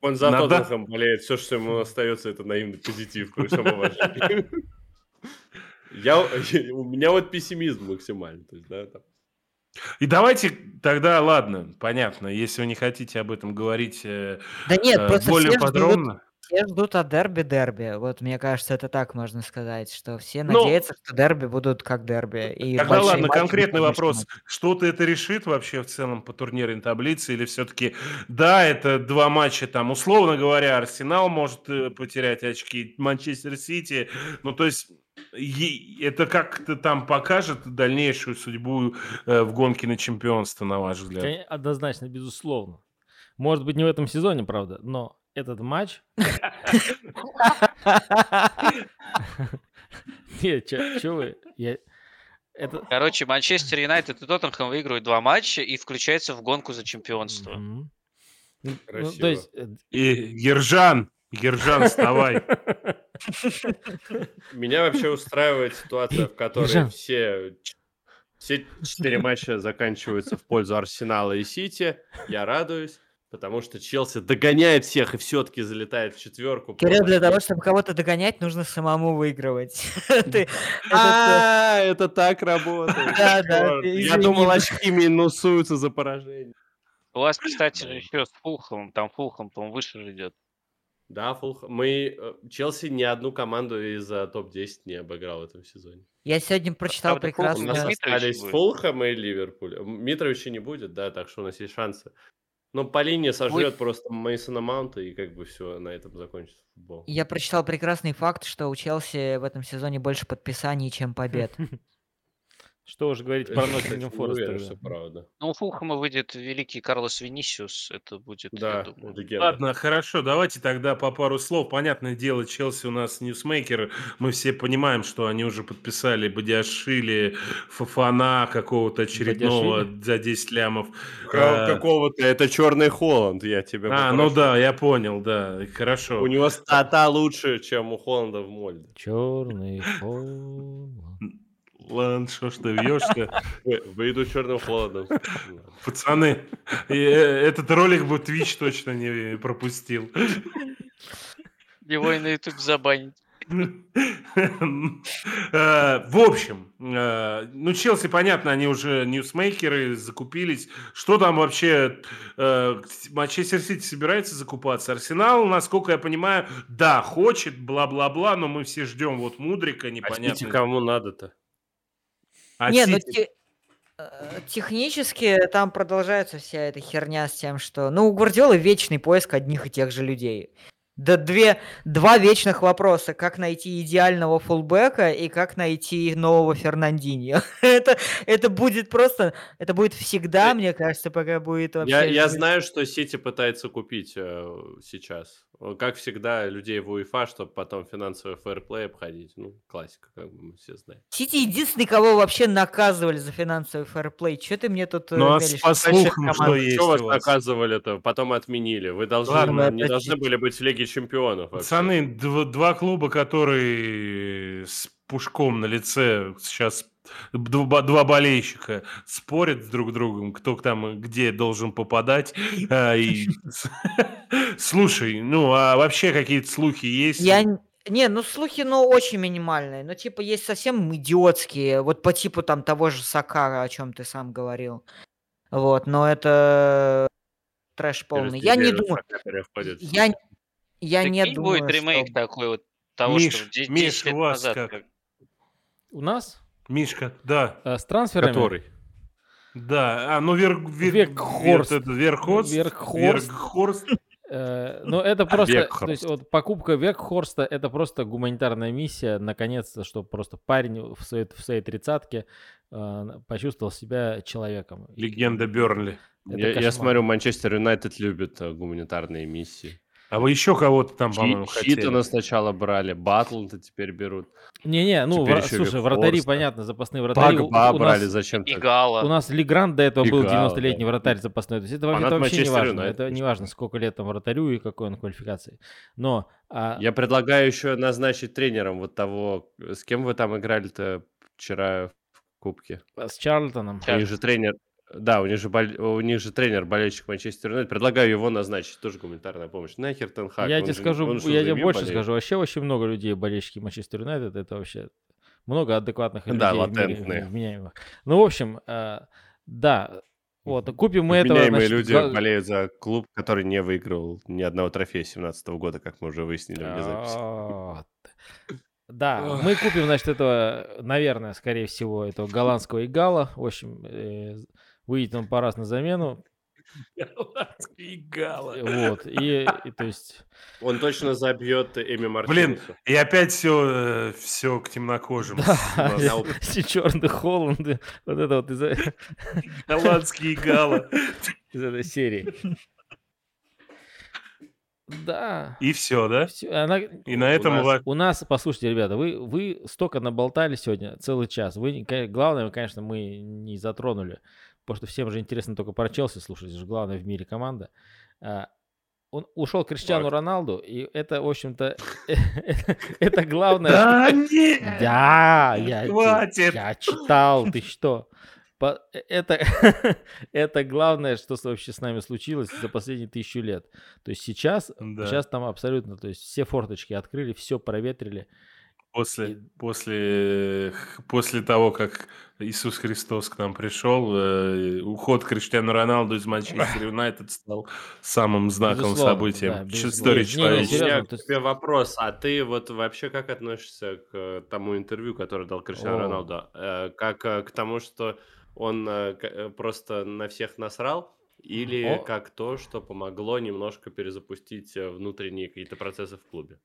Он за Надо- Тоттенхэм болеет, все, что ему остается, это наивный позитив. Я, у меня вот пессимизм максимальный. То есть, да, там. И давайте тогда, ладно, понятно, если вы не хотите об этом говорить э, Да нет, э, просто более все ждут, подробно. все ждут от дерби-дерби. Вот мне кажется, это так можно сказать, что все Ну, надеются, что дерби будут как дерби. И Тогда ладно, конкретный вопрос. Что-то это решит вообще в целом по турнирной таблице? Или все-таки, да, это два матча, там, условно говоря, Арсенал может э, потерять очки, Манчестер Сити. Ну, то есть, это как-то там покажет дальнейшую судьбу э, в гонке на чемпионство, на ваш взгляд? Однозначно, безусловно. Может быть, не в этом сезоне, правда, но этот матч... Нет, что вы? Я... Это... Короче, Манчестер Юнайтед и Тоттенхэм выигрывают два матча и включаются в гонку за чемпионство. Мгм. Ну, ну, то есть... э, И Ержан, Ержан, вставай. Меня вообще устраивает ситуация, в которой все, все четыре матча заканчиваются в пользу Арсенала и Сити. Я радуюсь, потому что Челси догоняет всех и все-таки залетает в четверку. Кирилл, для того, чтобы кого-то догонять, нужно самому выигрывать. А, это так работает. Да, да, Я думал, очки минусуются за поражение. У вас, кстати, же еще с Фулхэмом, там Фулхэм, по-моему, выше же идет. Да, Фулх... мы... э, Челси ни одну команду из-за топ-10 не обыграл в этом сезоне. Я сегодня прочитал правда, Фулхэм У нас прекрасно. Остались будет. Фулхэм и Ливерпуль. Митровича не будет, да, так что у нас есть шансы. Ну, по линии сожрет просто Мейсона Маунта, и как бы все, на этом закончится футбол. Я прочитал прекрасный факт, что у Челси в этом сезоне больше подписаний, чем побед. Что уж говорить Я, про Ноттингем Форест что правда. Ну, у Фулхэма выйдет великий Карлос Винисиус. Это будет, я Да, думаю. легенда. Ладно, хорошо, давайте тогда по пару слов. Понятное дело, Челси у нас ньюсмейкер. Мы все понимаем, что они уже подписали Бадиашили, Фафана какого-то очередного Бадиашвили? за 10 лямов. А, Какого-то, это черный Холланд, я тебя А, ну да, я понял, да, хорошо. У него стата лучше, чем у Холланда в Мольде. Черный фон. Ладно, что ж ты вьешься? Выйду черным Холландом. Пацаны, э, этот ролик бы Twitch точно не пропустил. Его и на YouTube забанить. Э, В общем, э, ну, Челси, понятно, они уже ньюсмейкеры, закупились. Что там вообще? Манчестер Сити собирается закупаться? Арсенал, насколько я понимаю, да, хочет, бла-бла-бла, но мы все ждем вот Мудрика, А непонятно. кому надо-то? А Не, ну Сити- те- э, технически там продолжается вся эта херня с тем, что... Ну, у Гвардиолы вечный поиск одних и тех же людей. Да две, два вечных вопроса. Как найти идеального фулбека и как найти нового Фернандиньо. это, это будет просто... Это будет всегда, мне кажется, пока будет вообще... Я, я знаю, что Сити пытается купить э, сейчас. Э, Как всегда, людей в УЕФА, чтобы потом финансовый фэрплей обходить. Ну, классика, как бы мы все знаем. Сити единственный, кого вообще наказывали за финансовый фэрплей. Че ты мне тут э, Ну, а по слухам, что есть Что вас наказывали-то? Потом отменили. Вы должны, Ладно, не это должны были быть в Лиге Чемпионов. вообще. Пацаны, дв- два клуба, которые с пушком на лице сейчас два, два болельщика спорят с друг другом, кто там где должен попадать. А, и- Слушай, ну а вообще какие-то слухи есть? Я... Не, ну слухи, ну, очень минимальные. Ну, типа, есть совсем идиотские. Вот по типу там того же Сакара, о чем ты сам говорил. Вот, но это трэш полный. Я не думаю... Я, я не думаю, будет ремейк такой вот того, Миш, что Миш, 10 лет у вас назад. как? как- У нас Мишка, да, э, с трансферами. Который? да. А, ну Вер, Вер- Верххорст. Вер- это Верххорст. Верххорст. Верххорст. Э, Ну, это просто, то Векхорст. есть вот покупка Векхорста, это просто гуманитарная миссия, наконец-то, чтобы просто парень в своей, в своей тридцатке э, почувствовал себя человеком. Легенда Бернли. Я, я смотрю, Манчестер Юнайтед любит э, гуманитарные миссии. А вы еще кого-то там, Чи- по-моему, хотели? Читона сначала брали, Батлта теперь берут. Не-не, ну, вра- слушай, вратари, понятно, запасные вратари. У- Погба у, брали нас, зачем-то. у Игала. нас Легранд до этого был Играл, 90-летний да. вратарь запасной. То есть это, Фанат это вообще не важно. Юнайтед, Это не важно, сколько лет там вратарю и какой он квалификации. Но а, Я предлагаю еще назначить тренером вот того, с кем вы там играли-то вчера в Кубке. с Чарльтоном... У них же тренер, да, у них же, боль- у них же тренер болельщик Манчестер Юнайтед. Предлагаю его назначить, тоже гуманитарная помощь. Нахер Тенхак. я он тебе же- скажу, я тебе больше болеет. скажу. Вообще очень много людей, болельщики Манчестер Юнайтед. Это вообще много адекватных Да, людей мире, латентные. вменяемых. Ну, в общем, э, да, вот, купим мы этого... Вменяемые значит, люди га- болеют за клуб, который не выиграл ни одного трофея 17 года, как мы уже выяснили вне записи. Да, мы купим, значит, этого, наверное, скорее всего, этого голландского игала. В общем, э, выйдет он по раз на замену. Голландский гала. Вот, и, и то есть... Он точно забьет Эми Блин, Мартинесу. и опять все, все к темнокожим. Да, все черные Холланды, вот это вот из, э- Голландские гала. из этой серии. Да. И все, да? всё, она- И на этом у нас- вас... У нас, послушайте, ребята, вы, вы столько наболтали сегодня, целый час. Вы, главное, конечно, мы не затронули, потому что всем же интересно только про Челси слушать, это же главная в мире команда. А, Он ушел Криштиану Так. Роналду, и это, в общем-то, это главное. Да нет! Да, я, Хватит! я читал, ты что? Э, Это, это главное, что вообще с нами случилось за последние тысячу лет. То есть сейчас, Да. сейчас там абсолютно, то есть все форточки открыли, все проветрили. После, после, после того, как Иисус Христос к нам пришел, э, уход Криштиану Роналду из Манчестер Юнайтед стал самым знаковым Безусловно, событием да, безусловно. истории У человечества. серьезно, меня к тебе вопрос, а ты вот вообще как относишься к тому интервью, которое дал Криштиану. Роналду? Э, Как э, к тому, что он э, просто на всех насрал? или О. как то, что помогло немножко перезапустить внутренние какие-то процессы в клубе?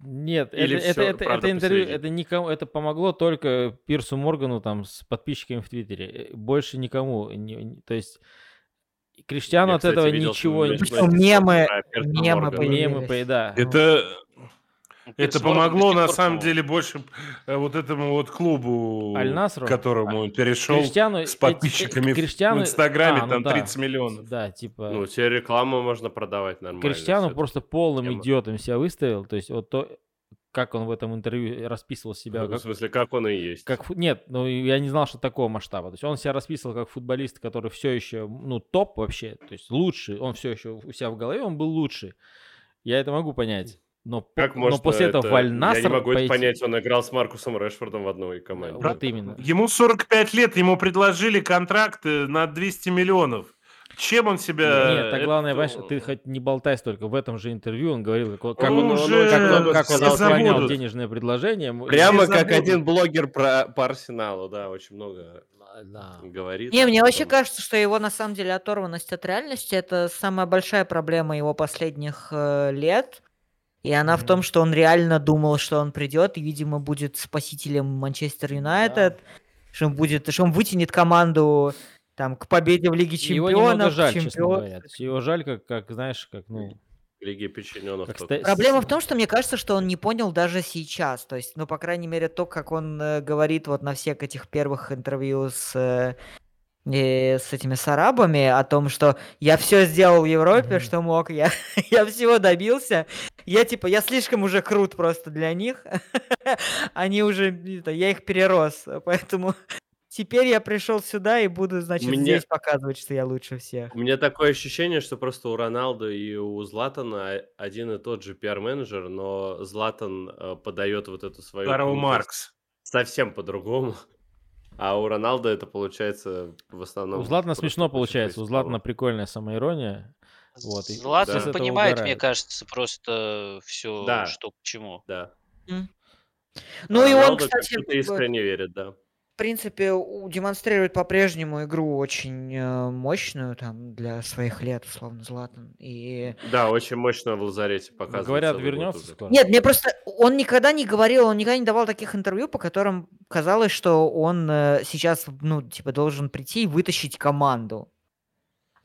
Нет, Или это, это, всё, это, правда, это интервью, это никому, это помогло только Пирсу Моргану там с подписчиками в Твиттере, э, больше никому. не- не- то есть Криштиану Я, от кстати, этого видел ничего не... мемы, мемы. Мемы, да. Это, это Морган до помогло на самом деле больше э, вот этому вот клубу, к которому он перешел Криштиану, с подписчиками в- Криштиану- в Инстаграме, а, ну там да. 30 миллионов. Да, типа... Ну, тебе рекламу можно продавать нормально. Криштиану просто полным тема. идиотом себя выставил. То есть вот то, как он в этом интервью расписывал себя, Ну, В как, смысле, как он и есть. как нет, ну я не знал, что такого масштаба. То есть он себя расписывал как футболист, который все еще, ну топ вообще, то есть лучший. Он все еще у себя в голове, он был лучший. Я это могу понять. Но, по- Как но после это- этого в Аль-Насср Я не могу это пойти- понять, он играл с Маркусом Решфордом в одной команде. Вот именно. Ему 45 лет, ему предложили контракт э, на 200 миллионов. Чем он себя... Нет, так главное, это- понимаешь, ты хоть не болтай столько. В этом же интервью он говорил, как, он- как он, уже как он, как он отклонял денежное предложение. Прямо Все как забудут. один блогер про, по Арсеналу, да, очень много Да. говорит. Не, мне вообще кажется, что его на самом деле оторванность от реальности это самая большая проблема его последних э, лет. И она в том, что он реально думал, что он придет и, видимо, будет спасителем Манчестер Юнайтед, что он будет, что он вытянет команду там к победе в Лиге Его немного Чемпионов. жаль, честно чемпион- говоря. То есть Его жаль, как, как знаешь, как, ну... Лиги подчиненных. Ста- Проблема в том, что мне кажется, что он не понял даже сейчас. То есть, ну, по крайней мере, то, как он э, говорит вот на всех этих первых интервью с, э, э, с этими с арабами о том, что я все сделал в Европе, Мгм. что мог, я, я всего добился. Я типа, я слишком уже крут просто для них. Они уже, это, я их перерос. Поэтому теперь я пришел сюда и буду, значит, Мне- здесь показывать, что я лучше всех. У меня такое ощущение, что просто у Роналду и у Златана один и тот же пиар-менеджер, но Златан э, подает вот эту свою Карл Маркс. совсем по-другому. А у Роналда это получается в основном... У Златана просто смешно получается. У. Златана прикольная самоирония. Вот, Златан Да. понимает, мне угорает. кажется, просто все, Да. что к чему. Да. Ну и он, Роналду кстати, искренне верит, да. В принципе, демонстрирует по-прежнему игру очень э, мощную там для своих лет, условно, Златан. И Да, очень мощно в лазарете показывает. Говорят, вернется скоро. нет, мне просто он никогда не говорил, он никогда не давал таких интервью, по которым казалось, что он э, сейчас, ну, типа, должен прийти и вытащить команду.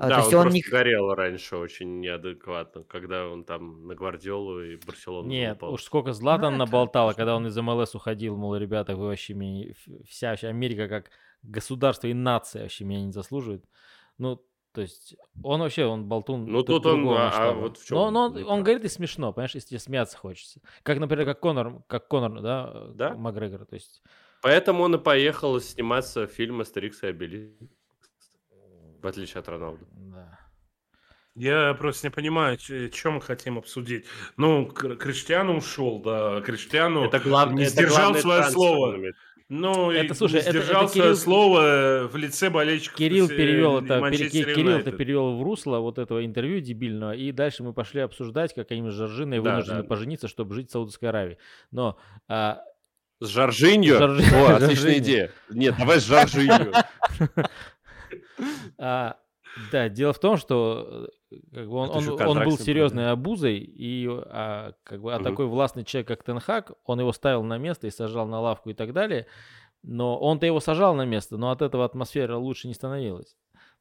А, Да, то есть он, он просто не горел раньше очень неадекватно, когда он там на Гвардиолу и Барселону Нет, залупал. уж сколько Златан это наболтал, а можно. когда он из МЛС уходил, мол, ребята, вы вообще меня... Вся вообще Америка как государство и нация вообще меня не заслуживает. Ну, то есть он вообще, он болтун Ну, тут он, а- а вот в Но, чём но он, он говорит и смешно, понимаешь, если тебе смеяться хочется. Как, например, как Конор, как Конор, да, Да. Макгрегор, то есть... Поэтому он и поехал сниматься в фильм «Астерикс и Обеликс». В отличие от Роналду. Да. Я просто не понимаю, что мы хотим обсудить. Ну, Кр- Криштиану ушел, да. Криштиану это главное. не это сдержал главный свое слово. Ну, Это, слушай, не это- это сдержал свое Кирилл- слово в лице болельщиков. Кирилл э, перевел это, пере- Кирилл это перевел в русло вот этого интервью дебильного, и дальше мы пошли обсуждать, как они с Жоржиной Да, вынуждены да. пожениться, чтобы жить в Саудовской Аравии. Но а, С Жоржиньо? Жоржи- О, отличная идея. Нет, давай с Жоржиньо. А, да, дело в том, что э, как бы он, Это он, он был серьезной обузой, и а, как бы, а Мгм. такой властный человек, как Тенхак, он его ставил на место и сажал на лавку и так далее. Но он-то его сажал на место, но от этого атмосфера лучше не становилась.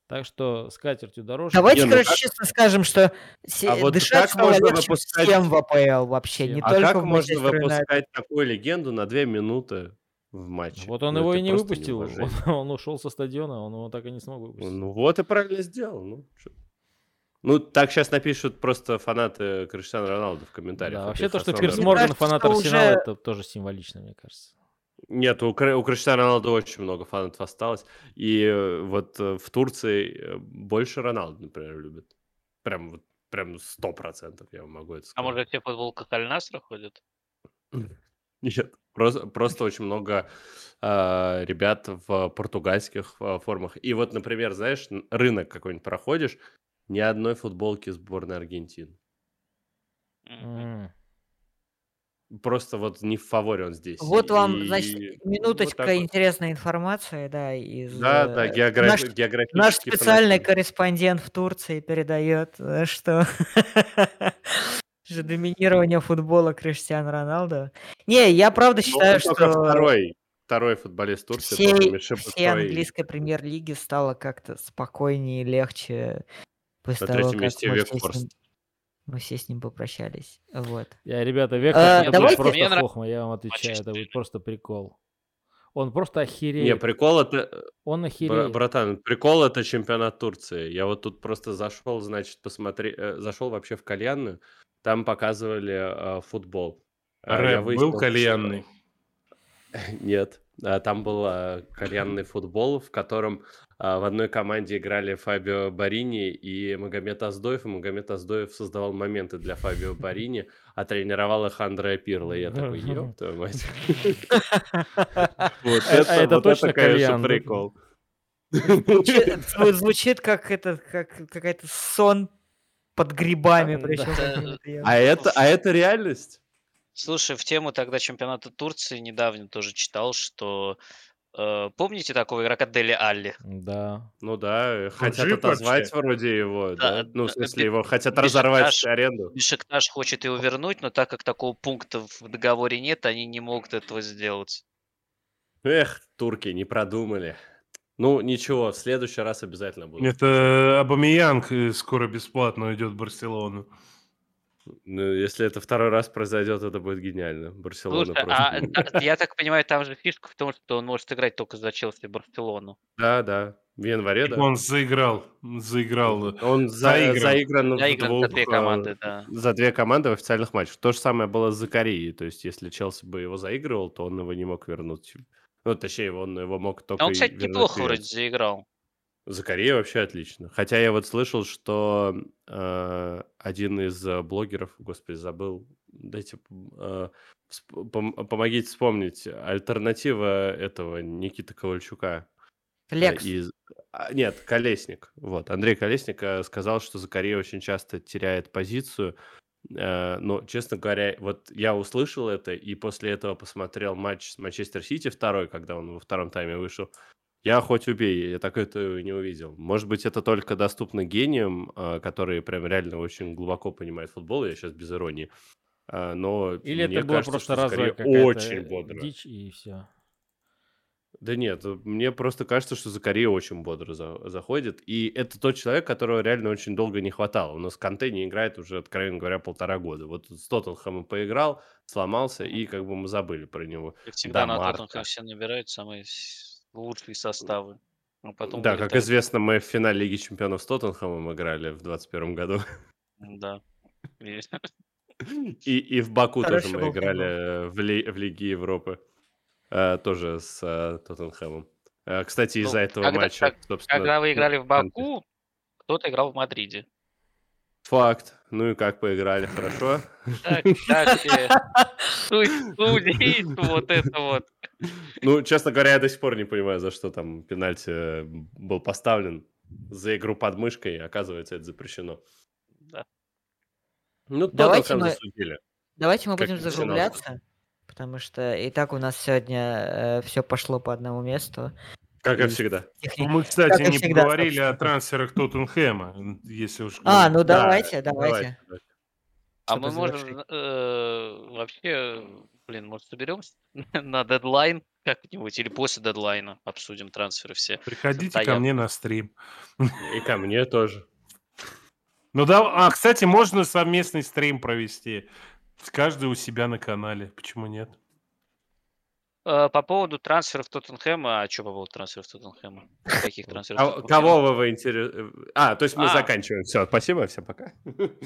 Так что с катертью дорожка. Давайте, Не, ну короче, как- честно скажем, что се- А вот дышать как можно легче выпускать- всем в АПЛ вообще, Всем. не А только как можно выпускать такую легенду на две минуты в матче? Вот он Ну, его и не выпустил. Он, он ушел со стадиона, он его так и не смог выпустить. Ну вот и правильно сделал. Ну, чё. Ну, так сейчас напишут просто фанаты Криштиану Роналду в комментариях. Да, вообще то, что Пирс Морган фанат что Арсенала, уже- это тоже символично, мне кажется. Нет, у, Кри- у Криштиану Роналду очень много фанатов осталось. И э, вот э, в Турции э, больше Роналду, например, любят. Прям вот прям сто процентов я могу это А сказать. может, все в футболках Аль-Насра ходят? Нет, просто, просто очень много а, ребят в португальских а, формах. И вот, например, знаешь, рынок какой-нибудь проходишь, ни одной футболки сборной Аргентины. М. просто вот не в фаворе он здесь. Вот вам, значит, минуточка вот интересной информации, да, из... Да, да, э, географ... наш, географический Наш специальный фанатизм. корреспондент в Турции передает, э, что же доминирование футбола Криштиану Роналдо. Не, я правда ну, считаю, что... второй, второй футболист Турции всей, всей английской премьер-лиги стало как-то спокойнее и легче после На того, третьем месте Векфорст. Мы все с ним попрощались. Вот. Я, ребята, Вектор а, давайте... просто хохма, я вам отвечаю, это будет просто прикол. Он просто охереет. Не, прикол это... Э, Он охереет. Братан, прикол это чемпионат Турции. Я вот тут просто зашел, значит, посмотри... Э, зашел вообще в кальянную. Там показывали э, футбол. А Рэп выяснил, был кальянный? Что... Нет. А, там был а, кальянный футбол, в котором а, в одной команде играли Фабио Барини и Магомед Аздоев, и Магомед Аздоев создавал моменты для Фабио Барини, а тренировал их Андреа Пирло. И я такой, ёб твою мать. Вот это точно конечно, прикол. Звучит как это, как какая-то сон под грибами. А это, а это реальность? Слушай, в тему тогда чемпионата Турции недавно тоже читал, что э, помните такого игрока Дели Алли? Да. Ну да, хотят жив отозвать вообще? вроде его, да? Да, Ну, в смысле, его хотят разорвать Бешикташ, аренду. Бешикташ хочет его вернуть, но так как такого пункта в договоре нет, они не могут этого сделать. Эх, турки не продумали. Ну, ничего, в следующий раз обязательно будет. Это Абамиянг э, скоро бесплатно уйдет в Барселону. Ну, если это второй раз произойдет, это будет гениально. Барселона Слушай, а, а, я так понимаю, там же фишка в том, что он может играть только за Челси Барселону. Да, да. В январе, да. Он заиграл, заиграл. Он за, заигран, заигран, заигран двух, за две команды, да. За две команды в официальных матчах. То же самое было с Закарией. То есть, если Челси бы его заигрывал, то он его не мог вернуть. Ну, точнее, он его мог только... А он, кстати, неплохо вроде заиграл. Закарея вообще отлично. Хотя я вот слышал, что э, один из э, блогеров, господи, забыл, дайте, э, пом- помогите вспомнить, альтернатива этого Никиты Ковальчука. Э, Лекс. Из... А, нет, Колесник. Вот, Андрей Колесник э, сказал, что Закарея очень часто теряет позицию, но, честно говоря, вот я услышал это, и после этого посмотрел матч с Манчестер Сити второй, когда он во втором тайме вышел, я хоть убей, я так это не увидел. Может быть, это только доступно гениям, а, которые прям реально очень глубоко понимают футбол, я сейчас без иронии. А, но Или это было просто разовая очень бодро. дичь и все. Да нет, мне просто кажется, что Закари очень бодро за, заходит. И это тот человек, которого реально очень долго не хватало. У нас Канте не играет уже, откровенно говоря, полтора года. Вот с Тоттенхэмом поиграл, сломался, и как бы мы забыли про него. И всегда да, на Тоттенхэм все набирают самые лучшие составы. А потом да, как известно, мы в финале Лиги Чемпионов с Тоттенхэмом играли в 2021 году. Да. И, и в Баку Хорошо, тоже мы играли в, ли, в Лиге Европы. А, тоже с а, Тоттенхэмом. А, кстати, из-за ну, этого когда, матча, как, собственно... Когда вы играли в Баку, кто-то играл в Мадриде. Факт. Ну и как поиграли, хорошо? Так, так, судить, вот это вот. Ну, честно говоря, я до сих пор не понимаю, за что там пенальти был поставлен. За игру под мышкой, оказывается, это запрещено. Да. Ну, давайте мы, засудили. Давайте мы будем закругляться, потому что и так у нас сегодня э, все пошло по одному месту. Как и всегда. Ну, мы, кстати, как не всегда, поговорили собственно. о трансферах Тоттенхэма, если уж... А, ну давайте, да, давайте. давайте. А мы можем э, вообще, блин, может, соберемся на дедлайн как-нибудь или после дедлайна обсудим трансферы все. Приходите ко мне на стрим. И ко мне тоже. Ну да, а, кстати, можно совместный стрим провести. Каждый у себя на канале. Почему нет? Э, по поводу трансферов Тоттенхэма, а что по поводу трансферов Тоттенхэма? Каких трансферов? А, кого вы, интересуете? А, то есть мы а. заканчиваем. Все, спасибо, всем пока. Нет,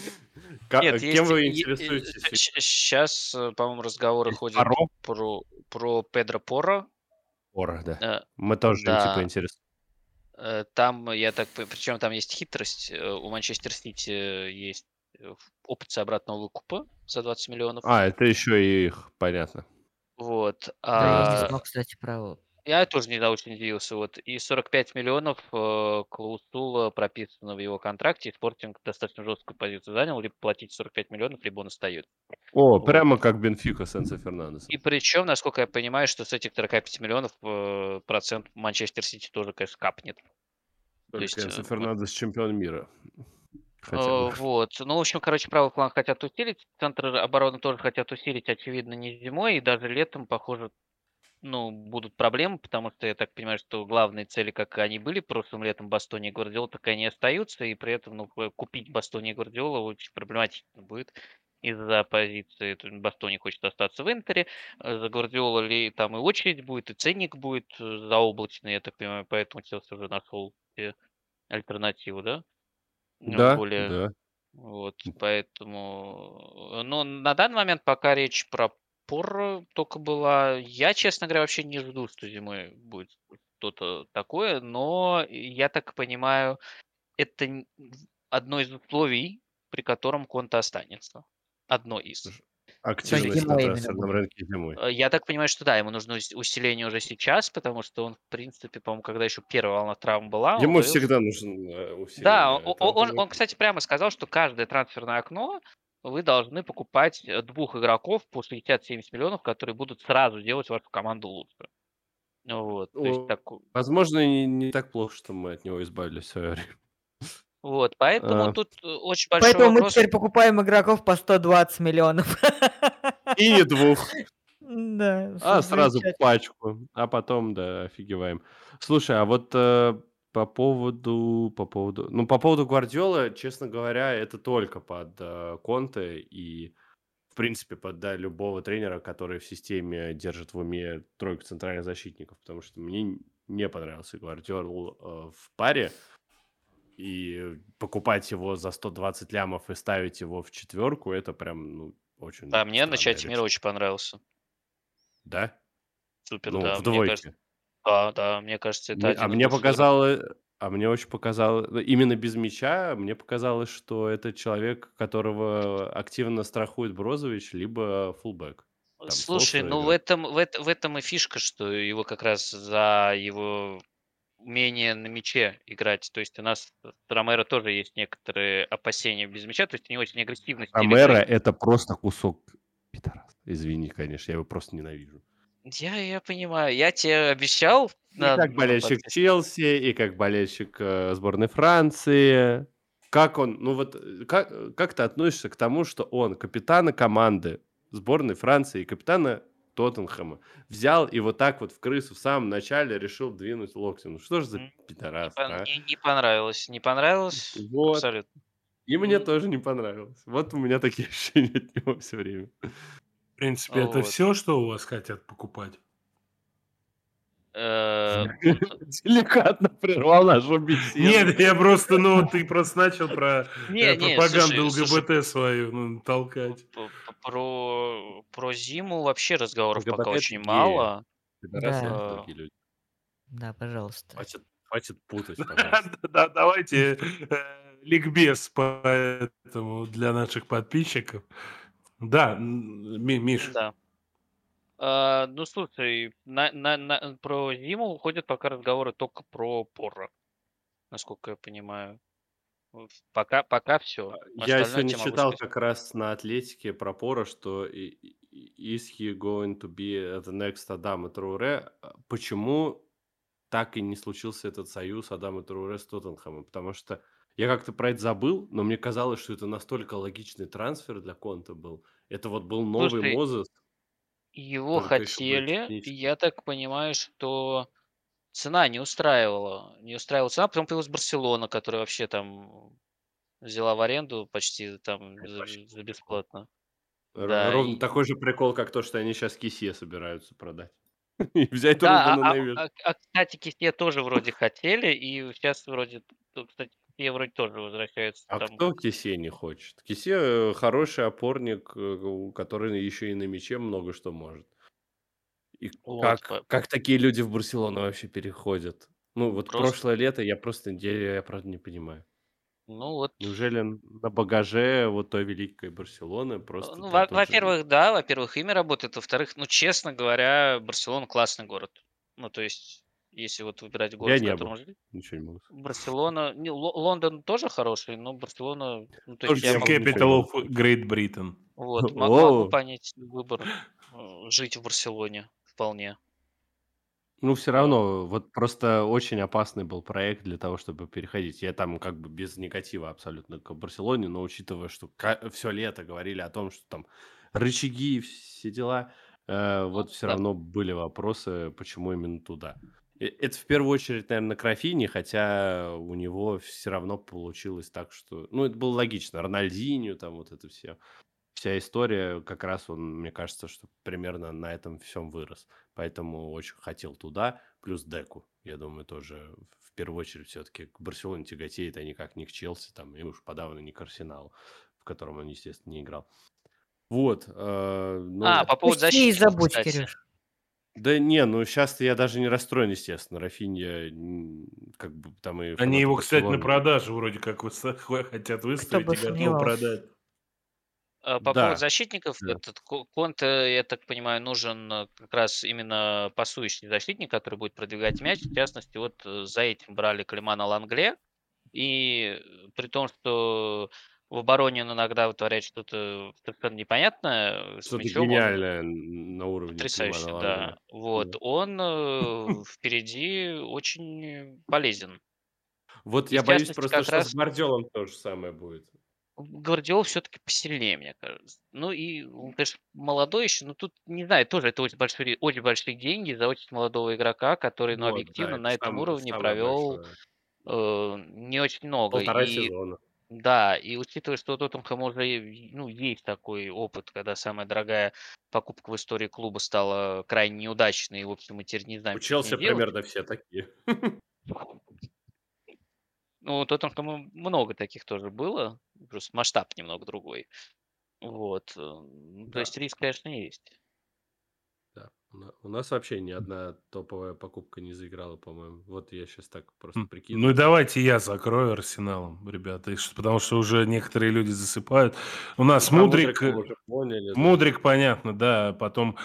Кем есть, вы интересуетесь? Сейчас, э, по-моему, разговоры ходят про, про Педро Пора. Пора, да. Э, мы тоже да. типа интересуемся. Там, я так, причем там есть хитрость. У Манчестер Сити есть опция обратного выкупа за 20 миллионов. А, это еще и их, понятно. Вот. Да, я не а знал, кстати, про Я тоже недавно очень удивился. Вот. И 45 миллионов э, клаусула прописано в его контракте, и Спортинг достаточно жесткую позицию занял, либо платить 45 миллионов, либо он остается. О, вот. прямо как Бенфика с Фернандесом. И причем, насколько я понимаю, что с этих 45 миллионов э, процент Манчестер Сити тоже, конечно, капнет. Только есть, Энцо э, Фернандес чемпион мира. Хотя Вот. Ну, в общем, короче, правый фланг хотят усилить, центр обороны тоже хотят усилить, очевидно, не зимой, и даже летом, похоже, ну, будут проблемы, потому что я так понимаю, что главные цели, как они были прошлым летом, Бастони и Гвардиола, так они остаются, и при этом ну, купить Бастони и Гвардиола очень проблематично будет из-за позиции. Бастони хочет остаться в Интере, э, за Гвардиола ли там и очередь будет, и ценник будет э, заоблачный, я так понимаю, поэтому Челси уже нашел альтернативу, да? Да, более... да. Вот, поэтому... Ну, на данный момент пока речь про пор только была. Я, честно говоря, вообще не жду, что зимой будет что-то такое, но я так понимаю, это одно из условий, при котором Конта останется. Одно из. Активность на трансферном рынке зимой. Э, я так понимаю, что да, ему нужно усиление уже сейчас, потому что он, в принципе, по-моему, когда еще первая волна травм была... Ему всегда нужно э, усиление. Да, он, он, он, кстати, прямо сказал, что каждое трансферное окно вы должны покупать э, двух игроков по 60-70 миллионов, которые будут сразу делать вашу команду лучше. Вот, то есть так... Возможно, не, не так плохо, что мы от него избавились в свое время. Вот, поэтому а... тут э, очень большой Поэтому вопрос... мы теперь покупаем игроков по 120 миллионов. И не двух. Да. А сразу пачку, а потом, да, офигеваем. Слушай, а вот э, по поводу, по поводу, ну, по поводу Гвардиола, честно говоря, это только под э, Конте и, в принципе, под да, любого тренера, который в системе держит в уме тройку центральных защитников, потому что мне не понравился Гвардиол э, в паре, и покупать его за 120 лямов и ставить его в четверку, это прям, ну, очень... Да, мне на чате мира очень понравился. Да? Супер, ну, да. в двойке. Кажется, да, да, мне кажется, это А мне показалось, а мне очень показалось, ну, именно без мяча, мне показалось, что это человек, которого активно страхует Брозович, либо фулбэк. Там Слушай, ну в этом, в, в этом и фишка, что его как раз за его умение на мяче играть. То есть у нас с Ромеро тоже есть некоторые опасения без мяча, то есть не очень агрессивность. Ромеро это просто кусок пидорас. Извини, конечно, я его просто ненавижу. Я, я понимаю. Я тебе обещал. И на, как болельщик подкасте. Челси, и как болельщик э, сборной Франции. Как он, ну вот, э, как, как ты относишься к тому, что он капитана команды сборной Франции и капитана Тоттенхэма взял и вот так вот в крысу в самом начале решил двинуть локтем. Ну что же за пидорас, не, а? не, не понравилось, не понравилось вот. абсолютно. И мне тоже не понравилось. Вот у меня такие ощущения от него все время. В принципе, это все, что у вас хотят покупать? Э, Деликатно прервал нашу беседу. Нет, я просто, ну, ты просто начал про э, пропаганду ЛГБТ свою ну, толкать. Про, про зиму вообще разговоров пока очень мало. Да. Да, пожалуйста. Хватит, хватит путать, Да, давайте э, ликбез поэтому для наших подписчиков. Да, Миш. Да. А, ну, слушай, на, на, на, про зиму ходят пока разговоры только про Порро, насколько я понимаю. Пока, пока все. А, я сегодня читал как раз на Атлетике про Пора, что is he going to be the next Адам и Труре? Почему так и не случился этот союз Адама Труре с Тоттенхэмом? Потому что я как-то про это забыл, но мне казалось, что это настолько логичный трансфер для Конта был. Это вот был новый Слушай, Мозес. Его хотели, я так понимаю, что цена не устраивала. Не устраивала цена, потом появилась Барселона, которая вообще там взяла в аренду почти там за, за бесплатно. Да, Ровно и... такой же прикол, как то, что они сейчас Кисе собираются продать. И взять да, Рубана а, а, а, кстати, Кисе тоже вроде хотели, и сейчас вроде, кстати, Кисе вроде тоже возвращается. А там... кто Кисе не хочет? Кисе э, хороший опорник, э, который еще и на мяче много что может. И вот, как, по... как такие люди в Барселону вообще переходят? Ну, вот просто... прошлое лето я просто, я, я правда не понимаю. Ну вот. Неужели на багаже вот той великой Барселоны просто... Ну, во- во-первых, да, во-первых, имя работает, во-вторых, ну, честно говоря, Барселона классный город. Ну, то есть, если вот выбирать город, в не котором был. Ничего не могу Барселона, не, Лондон тоже хороший, но Барселона, ну, то есть я могу, Capital of Great Britain. вот, могу понять выбор э, жить в Барселоне вполне. Ну, все равно, вот просто очень опасный был проект для того, чтобы переходить. Я там как бы без негатива абсолютно к Барселоне, но учитывая, что все лето говорили о том, что там рычаги и все дела, э, вот все равно были вопросы, почему именно туда. Это в первую очередь, наверное, к Рафине, хотя у него все равно получилось так, что... Ну, это было логично. Рональдиню, там вот это все вся история, как раз он, мне кажется, что примерно на этом всем вырос. Поэтому очень хотел туда, плюс Деку. Я думаю, тоже в первую очередь все-таки к Барселоне тяготеет, а никак не к Челси, там, и уж подавно не к Арсеналу, в котором он, естественно, не играл. Вот. Э, ну, а, по поводу защиты, забудь, кстати. Да не, ну сейчас я даже не расстроен, естественно. Рафинья, как бы там и... Они его, кстати, на продажу вроде как хотят выставить и готовы продать. Э, по поводу защитников, да. этот Конте, я так понимаю, нужен э, как раз именно пасующий защитник, который будет продвигать мяч. В частности, вот э, за этим брали Климана Лангле. И при том, что в обороне он иногда вытворяет что-то совершенно непонятное. Что-то гениальное на уровне Потрясающе, да. Вот, да. он впереди очень полезен. Вот я боюсь просто, что раз... с Гвардиолом то же самое будет. Гвардиол все-таки посильнее, мне кажется. Ну и, он, конечно, молодой еще, но тут, не знаю, тоже это очень большие, очень большие деньги за очень молодого игрока, который, ну, вот, объективно, да, на этом уровне провел э, не очень много. Полтора и, сезона. Да, и учитывая, что у Тоттенхэма уже ну, есть такой опыт, когда самая дорогая покупка в истории клуба стала крайне неудачной, и, в общем, мы теперь не знаем, Учился что примерно все такие. Ну, Тоттенхэма много таких тоже было, просто масштаб немного другой. Вот. Э, ну, то есть риск, конечно, есть. У нас вообще ни одна топовая покупка не заиграла, по-моему. Вот я сейчас так просто прикидываю. Ну и давайте я закрою Арсеналом, ребята, потому что уже некоторые люди засыпают. У нас а Мудрик... Поняли, да. Мудрик, понятно, да. Потом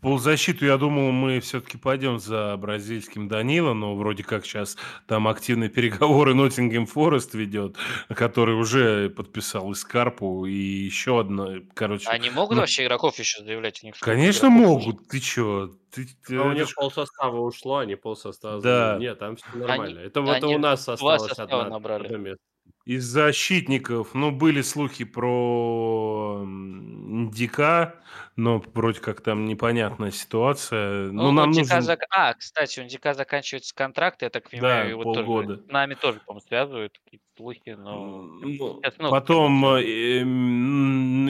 полузащиту, я думал, мы все-таки пойдем за бразильским Данила, но вроде как сейчас там активные переговоры Ноттингем Форест ведет, который уже подписал и Скарпу, и еще одно, короче. Они могут ну, вообще игроков еще заявлять? У них конечно могут, ты Ты, ты, а у них полсостава ушло, а не полсостава. Да. Нет, там все нормально. Они, это вот у нас осталось набрали. одно место. Из защитников, ну, были слухи про Дика, но вроде как там непонятная ситуация. Ну, ну нам нужен... зак... А, кстати, у Дика заканчивается контракт, я так понимаю, да, его полгода. тоже с нами тоже, по-моему, связывают какие-то слухи, но... Ну, Сейчас потом э,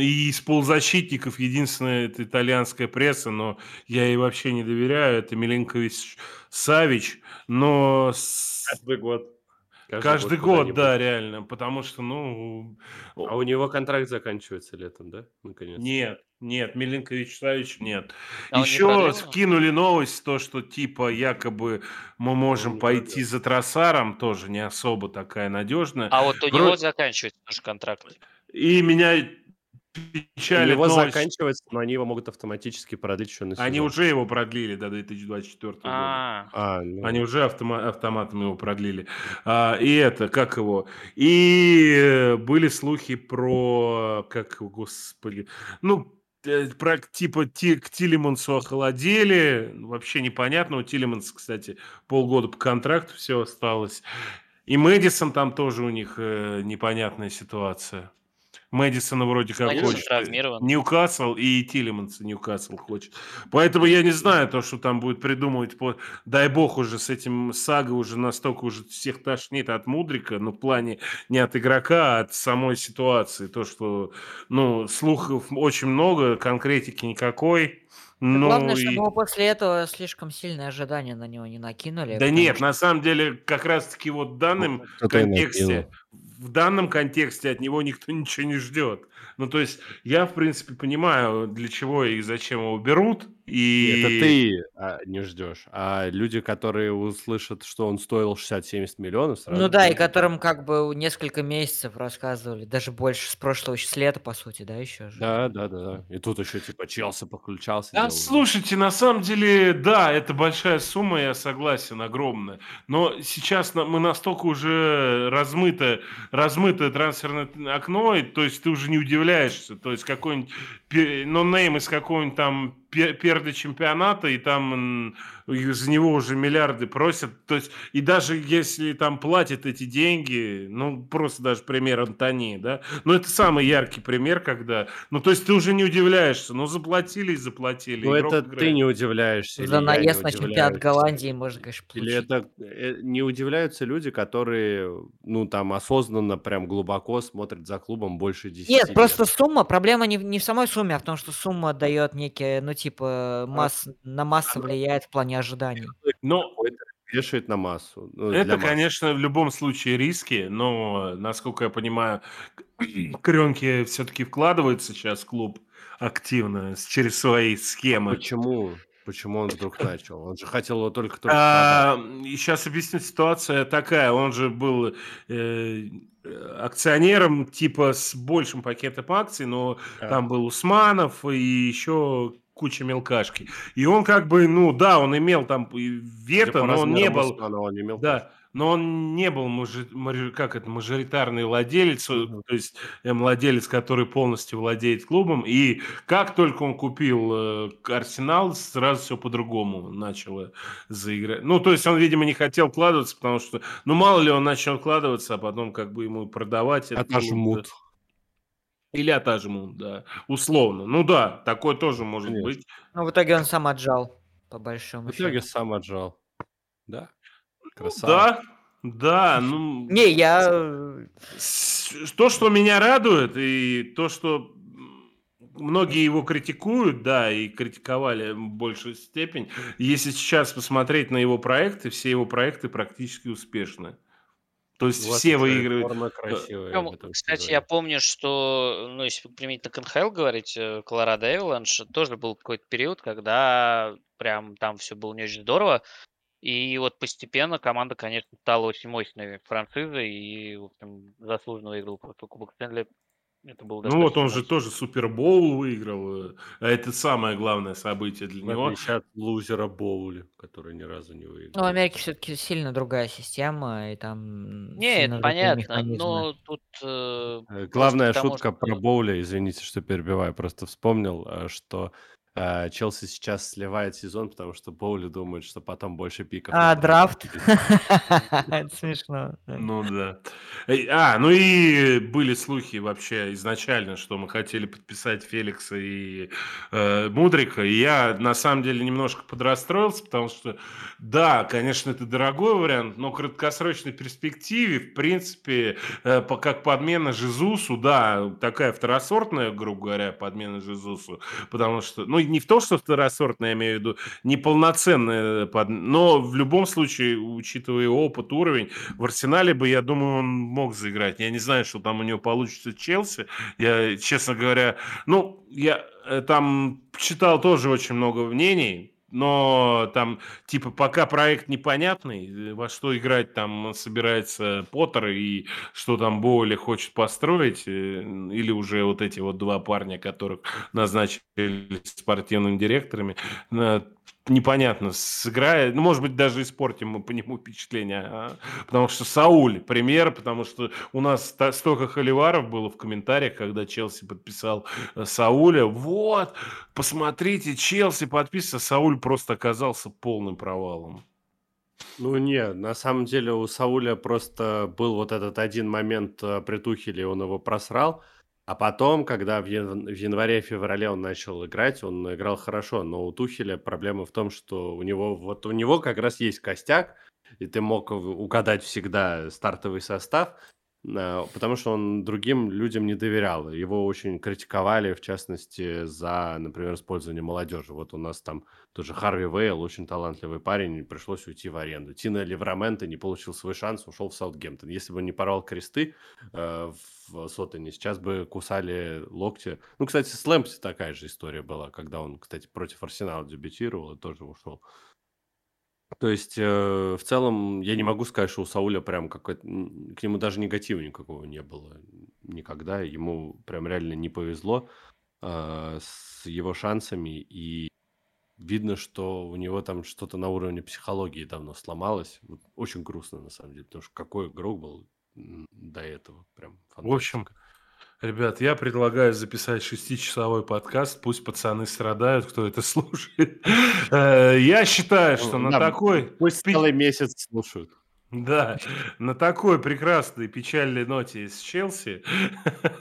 из полузащитников единственная это итальянская пресса, но я ей вообще не доверяю, это Миленкович Савич, но... Каждый год. Каждый, Каждый год, год да, реально, потому что, ну... А у него контракт заканчивается летом, да? Наконец. Нет, нет, Миленкович Савич нет. А Еще скинули новость, то, что типа якобы мы можем пойти за Тросаром, тоже не особо такая надежная. А вот у Вроде... него заканчивается тоже контракт. И меня печалит его новость. заканчивается, но они его могут автоматически продлить еще на сезон. Они уже его продлили до 2024 года. А, а ну... Они уже автома- автоматом его продлили. А, и это, как его? И были слухи про, как, господи, ну, э, про типа ти, к Тилимансу охладели. Вообще непонятно. У Тилиманса, кстати, полгода по контракту все осталось. И Мэдисон там тоже у них э, непонятная ситуация. Мэдисона вроде как Мэдисон хочет. Травмирован. Ньюкасл и Тилеманс Ньюкасл хочет. Поэтому я не знаю то, что там будет придумывать. По... Дай бог уже с этим сагой уже настолько уже всех тошнит от Мудрика, но в плане не от игрока, а от самой ситуации. То, что, ну, слухов очень много, конкретики никакой. Ну, Главное, и... чтобы после этого слишком сильное ожидание на него не накинули. Да нет, что... на самом деле, как раз-таки вот в данном ну, контексте, в данном контексте от него никто ничего не ждет. Ну, то есть, я, в принципе, понимаю, для чего и зачем его берут, И это ты а, не ждешь. А люди, которые услышат, что он стоил 60-70 миллионов, сразу Ну да, и которым как бы несколько месяцев рассказывали, даже больше, с прошлого с лета, по сути, да, еще же. Да, да, да, да. И тут еще типа Челси подключался, А делал. слушайте, на самом деле, да, это большая сумма, я согласен, огромная. Но сейчас мы настолько уже размыто, размытое трансферное окно, и, то есть ты уже не удивляешься. То есть какой-нибудь нонейм из какого-нибудь там пе- перда чемпионата, и там из него уже миллиарды просят. То есть, и даже если там платят эти деньги, ну, просто даже пример Антони, да, ну, это самый яркий пример, когда, ну, то есть ты уже не удивляешься, ну, заплатили и заплатили. Ну, это ты играет. не удивляешься. или За наезд на чемпионат. Голландии можно, конечно, Или получить. это э, не удивляются люди, которые, ну, там, осознанно, прям глубоко смотрят за клубом больше 10 Нет, лет. просто сумма, проблема не, в- не в самой сумме, а в том, что сумма дает некие, ну, типа, А, масс, на массу влияет в плане ожиданий. Но какой-то вешает на массу. ну, это, конечно, в любом случае риски, но, насколько я понимаю, Кренки все-таки вкладывается сейчас в клуб активно через свои схемы. Почему? Почему он вдруг начал? Он же хотел его только-только продать. А, и сейчас объясню, ситуация такая. Он же был э, акционером типа с большим пакетом акций, но Так. там был Усманов и еще куча мелкашки. И он как бы, ну да, он имел там вето, но он не был... Он не Да, но он не был, мажи- мажи- как это, мажоритарный владелец, э, то есть э, владелец, который полностью владеет клубом. И как только он купил э, Арсенал, сразу все по-другому начало заиграть. Ну, то есть он, видимо, не хотел вкладываться, потому что, ну, мало ли он начал вкладываться, а потом как бы ему продавать. Отожмут. да. Или отожмут, да, условно. Ну да, такое тоже может Конечно. быть. Ну, в итоге он сам отжал, по В большому итоге счету. сам отжал. Да, Ну, красава. да, да, ну... Не, я... То, что меня радует, и то, что многие его критикуют, да, и критиковали в большую степень, если сейчас посмотреть на его проекты, все его проекты практически успешны. То есть все выигрывают. форма красивая кстати, я помню, что, ну, если применительно к НХЛ говорить, э, Колорадо Эвиланш тоже был какой-то период, когда прям там все было не очень здорово. И вот постепенно команда, конечно, стала очень мощной франшизой и, в общем, заслуженно выиграла просто Кубок Стэнли. Это было Ну вот он же тоже Супербоул выиграл. э, А это самое главное событие для него. отличие от лузера Боули, который ни разу не Ну, в выиграл. Америке все-таки сильно другая система, и там Не, это понятно, но тут э, Э, Главная потому шутка про что... Боуля, извините, что перебиваю, просто вспомнил, э, что Челси сейчас сливает сезон, потому что Боули думает, что потом больше пиков А, драфт? Это смешно. Ну да. Э, А, ну и были слухи вообще изначально, что мы хотели подписать Феликса и э, Мудрика. И я на самом деле немножко подрастроился, потому что, да, конечно, это дорогой вариант, но в краткосрочной перспективе, в принципе, э, по- как подмена Жезусу, да, такая второсортная, грубо говоря, подмена Жезусу, потому что, ну, не в том, что второсортная, я имею в виду, неполноценная, под... но в любом случае, учитывая опыт, уровень, в Арсенале бы, я думаю, он мог заиграть. Я не знаю, что там у него получится Челси. Я, честно говоря, ну, я э, там читал тоже очень много мнений, но там, типа, пока проект непонятный, э, во что играть там собирается Поттер и что там Боули хочет построить, э, или уже вот эти вот два парня, которых назначили спортивными директорами, э, непонятно, сыграет, ну, может быть, даже испортим мы по нему впечатление, а, потому что Сауль пример, потому что у нас столько холиваров было в комментариях, когда Челси подписал э, Сауля, вот, посмотрите, Челси подписывается, Сауль просто оказался полным провалом. Ну не, на самом деле у Сауля просто был вот этот один момент э, при Тухеле, он его просрал, а потом, когда в, ян- в январе-феврале он начал играть, он играл хорошо, но у Тухеля проблема в том, что у него вот у него как раз есть костяк, и ты мог в- угадать всегда стартовый состав, а, потому что он другим людям не доверял. Его очень критиковали, в частности, за, например, использование молодежи. Вот у нас там тоже Харви Вейл, очень талантливый парень, пришлось уйти в аренду. Тина Левраменто не получил свой шанс, ушел в Саутгемптон. Если бы не порвал кресты э, в Сотоне, сейчас бы кусали локти. Ну, кстати, с Лэмпси такая же история была, когда он, кстати, против Арсенала дебютировал и тоже ушел. То есть, э, в целом, я не могу сказать, что у Сауля прям какой-то... К нему даже негатива никакого не было никогда. Ему прям реально не повезло э, с его шансами. И видно, что у него там что-то на уровне психологии давно сломалось. Вот очень грустно, на самом деле. Потому что какой игрок был до этого. Прям В общем, Ребят, я предлагаю записать шестичасовой подкаст. Пусть пацаны страдают, кто это слушает. Э, я считаю, что на такой... Пусть целый месяц слушают. Да, на такой прекрасной печальной ноте из Челси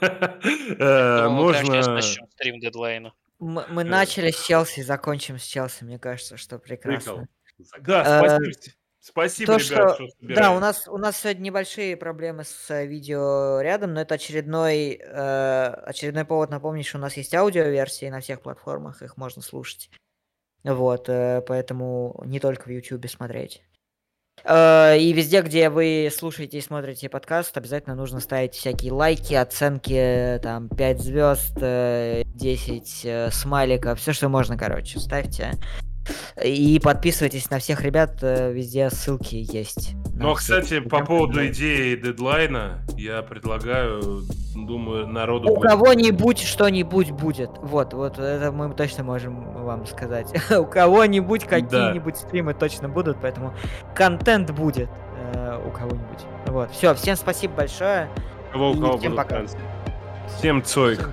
э, можно... стрим дедлайна. Мы, мы начали с Челси, закончим с Челси, мне кажется, что прекрасно. Да, спасибо. Спасибо, То, ребят, что, что Да, у нас, у нас сегодня небольшие проблемы с э, видео рядом, но это очередной, э, очередной повод напомнить, что у нас есть аудиоверсии на всех платформах, их можно слушать. Вот, э, поэтому не только в YouTube смотреть. Э, и везде, где вы слушаете и смотрите подкаст, обязательно нужно ставить всякие лайки, оценки, там, 5 звезд, 10 э, смайликов, все, что можно, короче, ставьте. И подписывайтесь на всех ребят, э, везде ссылки есть. Ну, а, кстати, по поводу идеи дедлайна, я предлагаю, думаю, народу... У кого-нибудь что-нибудь будет. Вот, вот это мы точно можем вам сказать. У кого-нибудь какие-нибудь стримы точно будут, поэтому контент будет э, у кого-нибудь. Вот, все, всем спасибо большое. Кого, у кого всем пока. Всем цойк. Всем